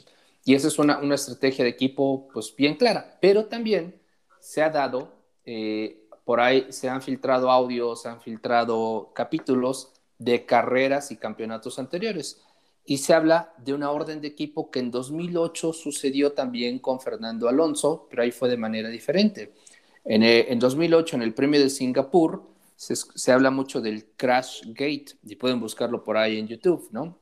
Y esa es una, estrategia de equipo pues bien clara, pero también se ha dado, eh, por ahí se han filtrado audios, se han filtrado capítulos de carreras y campeonatos anteriores. Y se habla de una orden de equipo que en 2008 sucedió también con Fernando Alonso, pero ahí fue de manera diferente. En, eh, en 2008, en el premio de Singapur, se, se, habla mucho del Crash Gate, y pueden buscarlo por ahí en YouTube, ¿no?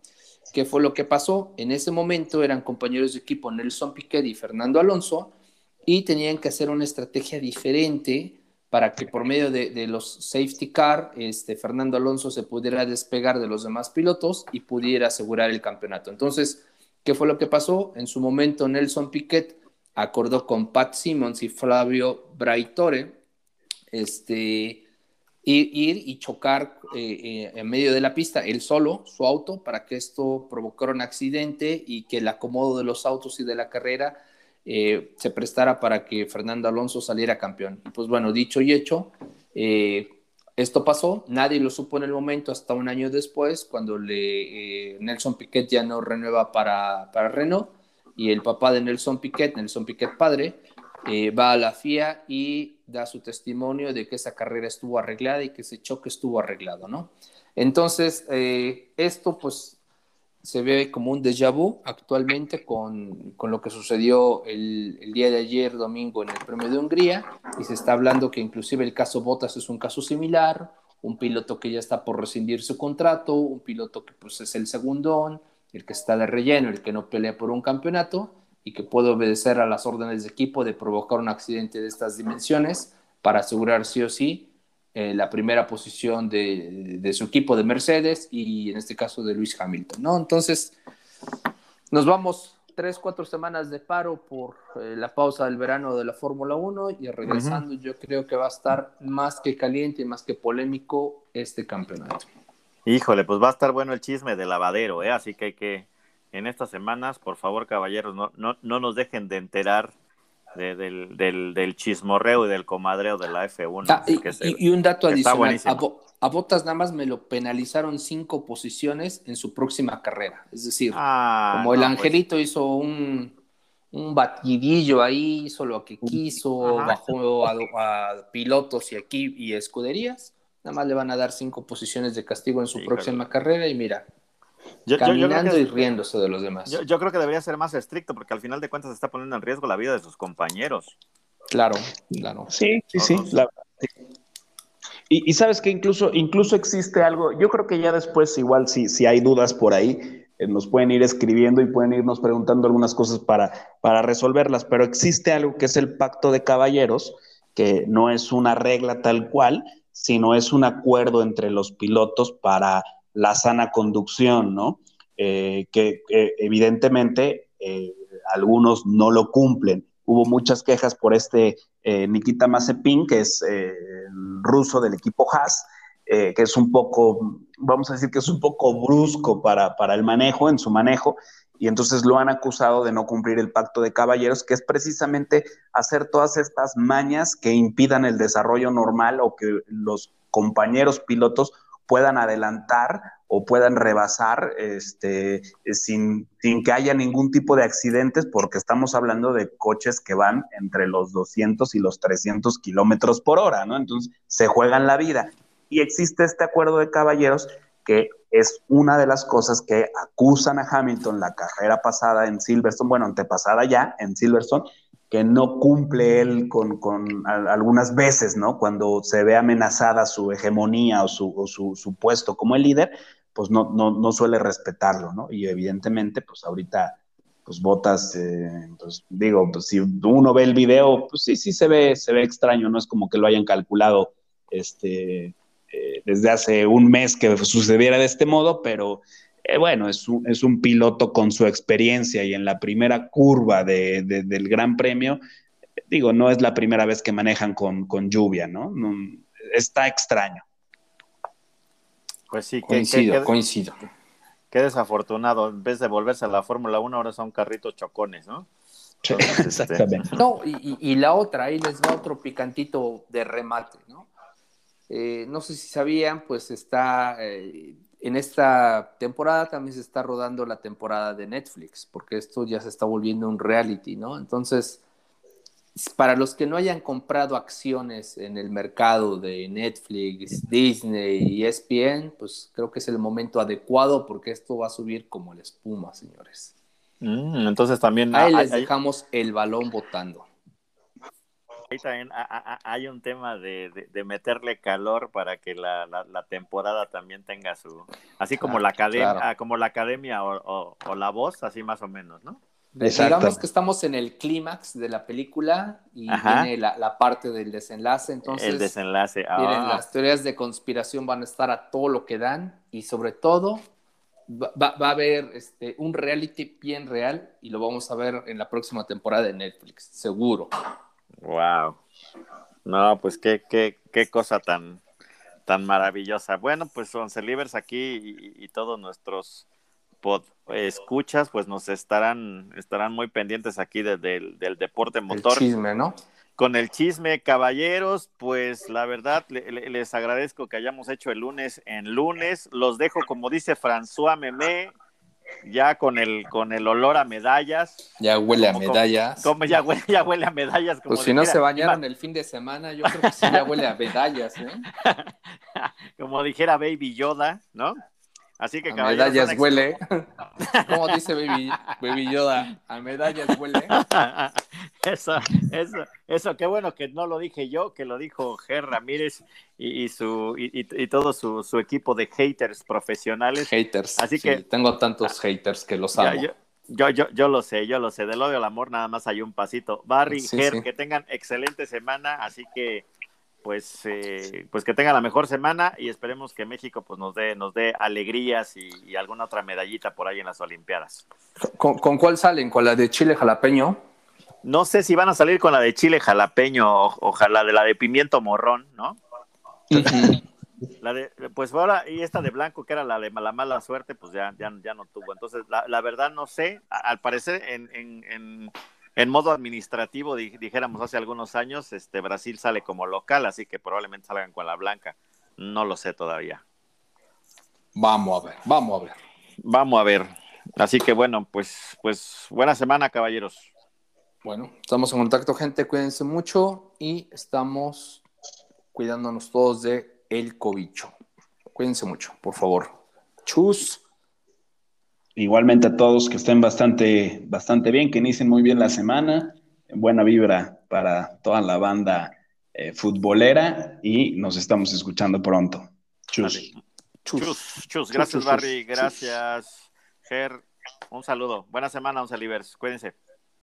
¿Qué fue lo que pasó? En ese momento eran compañeros de equipo Nelson Piquet y Fernando Alonso y tenían que hacer una estrategia diferente para que por medio de, los safety car, este, Fernando Alonso se pudiera despegar de los demás pilotos y pudiera asegurar el campeonato. Entonces, ¿qué fue lo que pasó? En su momento Nelson Piquet acordó con Pat Simmons y Flavio Braitore este, ir, y chocar eh, eh, en medio de la pista, él solo, su auto, para que esto provocara un accidente y que el acomodo de los autos y de la carrera eh, se prestara para que Fernando Alonso saliera campeón. Pues bueno, dicho y hecho, esto pasó, nadie lo supo en el momento hasta un año después, cuando le, Nelson Piquet ya no renueva para, para Renault y el papá de Nelson Piquet, Nelson Piquet padre, va a la FIA y da su testimonio de que esa carrera estuvo arreglada y que ese choque estuvo arreglado, ¿no? Entonces, eh, esto pues se ve como un déjà vu actualmente con, con lo que sucedió el, día de ayer, domingo, en el Premio de Hungría, y se está hablando que inclusive el caso Botas es un caso similar, un piloto que ya está por rescindir su contrato, un piloto que pues es el segundón, el que está de relleno, el que no pelea por un campeonato y que puede obedecer a las órdenes de equipo de provocar un accidente de estas dimensiones para asegurar sí o sí eh, la primera posición de, de, su equipo de Mercedes y en este caso de Luis Hamilton, ¿no? Entonces, nos vamos tres, cuatro semanas de paro por eh, la pausa del verano de la Fórmula 1 y regresando yo creo que va a estar más que caliente y más que polémico este campeonato. Híjole, pues va a estar bueno el chisme de lavadero, ¿eh? así que hay que, en estas semanas, por favor, caballeros, no, no, no nos dejen de enterar del, del, del, chismorreo y del comadreo de la F1. Ah, y, y, un dato adicional, a Botas nada más me lo penalizaron cinco posiciones en su próxima carrera. Es decir, ah, como el pues. Angelito hizo un, un, batidillo ahí, hizo lo que quiso, bajó a, pilotos y aquí y escuderías, nada más le van a dar cinco posiciones de castigo en su próxima carrera y mira, caminando y riéndose de los demás. Yo, creo que debería ser más estricto porque al final de cuentas está poniendo en riesgo la vida de sus compañeros. Claro, claro. Sí, sí, sí. La, y, sabes que incluso, incluso existe algo, yo creo que ya después igual si, si hay dudas por ahí, eh, nos pueden ir escribiendo y pueden irnos preguntando algunas cosas para, para resolverlas, pero existe algo que es el pacto de caballeros, que no es una regla tal cual, sino es un acuerdo entre los pilotos para la sana conducción, ¿no? Eh, que evidentemente eh, algunos no lo cumplen. Hubo muchas quejas por este Nikita Mazepin, que es ruso del equipo Haas, eh, que es un poco, vamos a decir que es un poco brusco para, para el manejo, en su manejo, y entonces lo han acusado de no cumplir el pacto de caballeros, que es precisamente hacer todas estas mañas que impidan el desarrollo normal o que los compañeros pilotos puedan adelantar o puedan rebasar este, sin, sin, que haya ningún tipo de accidentes, porque estamos hablando de coches que van entre los 200 y los 300 kilómetros por hora, ¿no? Entonces se juegan la vida. Y existe este acuerdo de caballeros que es una de las cosas que acusan a Hamilton la carrera pasada en Silverstone, bueno, antepasada ya en Silverstone, que no cumple él con, con algunas veces, ¿no? Cuando se ve amenazada su hegemonía o su, o su, su puesto como el líder, pues no, no, no, suele respetarlo, ¿no? Y evidentemente, pues ahorita, pues Botas, eh, pues digo, pues si uno ve el video, pues sí, sí se ve, se ve extraño, no es como que lo hayan calculado este, eh, desde hace un mes que sucediera de este modo, pero eh, bueno, es un, es un, piloto con su experiencia y en la primera curva de, del Gran Premio, digo, no es la primera vez que manejan con, con lluvia, ¿no? Está extraño. Pues sí, coincido, coincido. Qué desafortunado, en vez de volverse a la Fórmula 1, ahora son carritos chocones, ¿no? Este, Exactamente. No, y, y, la otra, ahí les va otro picantito de remate, ¿no? Eh, no sé si sabían, pues está eh, en esta temporada también se está rodando la temporada de Netflix, porque esto ya se está volviendo un reality, ¿no? Entonces, para los que no hayan comprado acciones en el mercado de Netflix, Disney y ESPN, pues creo que es el momento adecuado porque esto va a subir como la espuma, señores. Mm, entonces también... Ahí les dejamos el balón votando ahí también hay un tema de, meterle calor para que la, temporada también tenga su, así como la academia, como la academia o, la voz, así más o menos, ¿no? Digamos que estamos en el clímax de la película y viene la, parte del desenlace, entonces el desenlace. Miren, las teorías de conspiración van a estar a todo lo que dan y sobre todo va, va, a haber este, un reality bien real y lo vamos a ver en la próxima temporada de Netflix, seguro. Wow. No, pues qué, qué, qué cosa tan, tan maravillosa. Bueno, pues Once Livers aquí y, todos nuestros pod escuchas, pues nos estarán, estarán muy pendientes aquí del deporte motor. El chisme, ¿no? Con el chisme, caballeros, pues la verdad les agradezco que hayamos hecho el lunes en lunes. Los dejo, como dice François Memé, ya con el con el olor a medallas. Ya huele a medallas. Como, ya, huele, ya huele a medallas. pues si no se bañaron el fin de semana, yo creo que sí ya huele a medallas, ¿eh? como dijera Baby Yoda, ¿no? Así que a medallas huele. como dice Baby, Baby Yoda? A medallas huele. Eso, eso, eso, qué bueno que no lo dije yo, que lo dijo Ger Ramírez y, su y, todo su, equipo de haters profesionales. Haters. Así que tengo tantos haters que los amo. Yo, yo, yo, lo sé, yo lo sé. Del odio al amor nada más hay un pasito. Barry, Ger, que tengan excelente semana, así que pues, eh, pues que tengan la mejor semana y esperemos que México pues nos dé, nos dé alegrías y, alguna otra medallita por ahí en las Olimpiadas. ¿Con, ¿Con, cuál salen? ¿Con la de Chile jalapeño? No sé si van a salir con la de chile jalapeño, o, ojalá de la de pimiento morrón, ¿no? la de, pues ahora, y esta de blanco, que era la de la mala suerte, pues ya, ya, ya no tuvo. Entonces, la, verdad no sé, al parecer en, en, en, modo administrativo, dijéramos hace algunos años, este Brasil sale como local, así que probablemente salgan con la blanca. No lo sé todavía. Vamos a ver, vamos a ver. Vamos a ver. Así que bueno, pues, pues buena semana, caballeros. Bueno, estamos en contacto, gente. Cuídense mucho y estamos cuidándonos todos de el cobicho. Cuídense mucho, por favor. Chus. Igualmente a todos que estén bastante, bastante bien, que inicien muy bien la semana. Buena vibra para toda la banda eh, futbolera y nos estamos escuchando pronto. Chus. Chus. chus, Gracias, Barry. Gracias, Ger. Un saludo. Buena semana, un Salivers. Cuídense.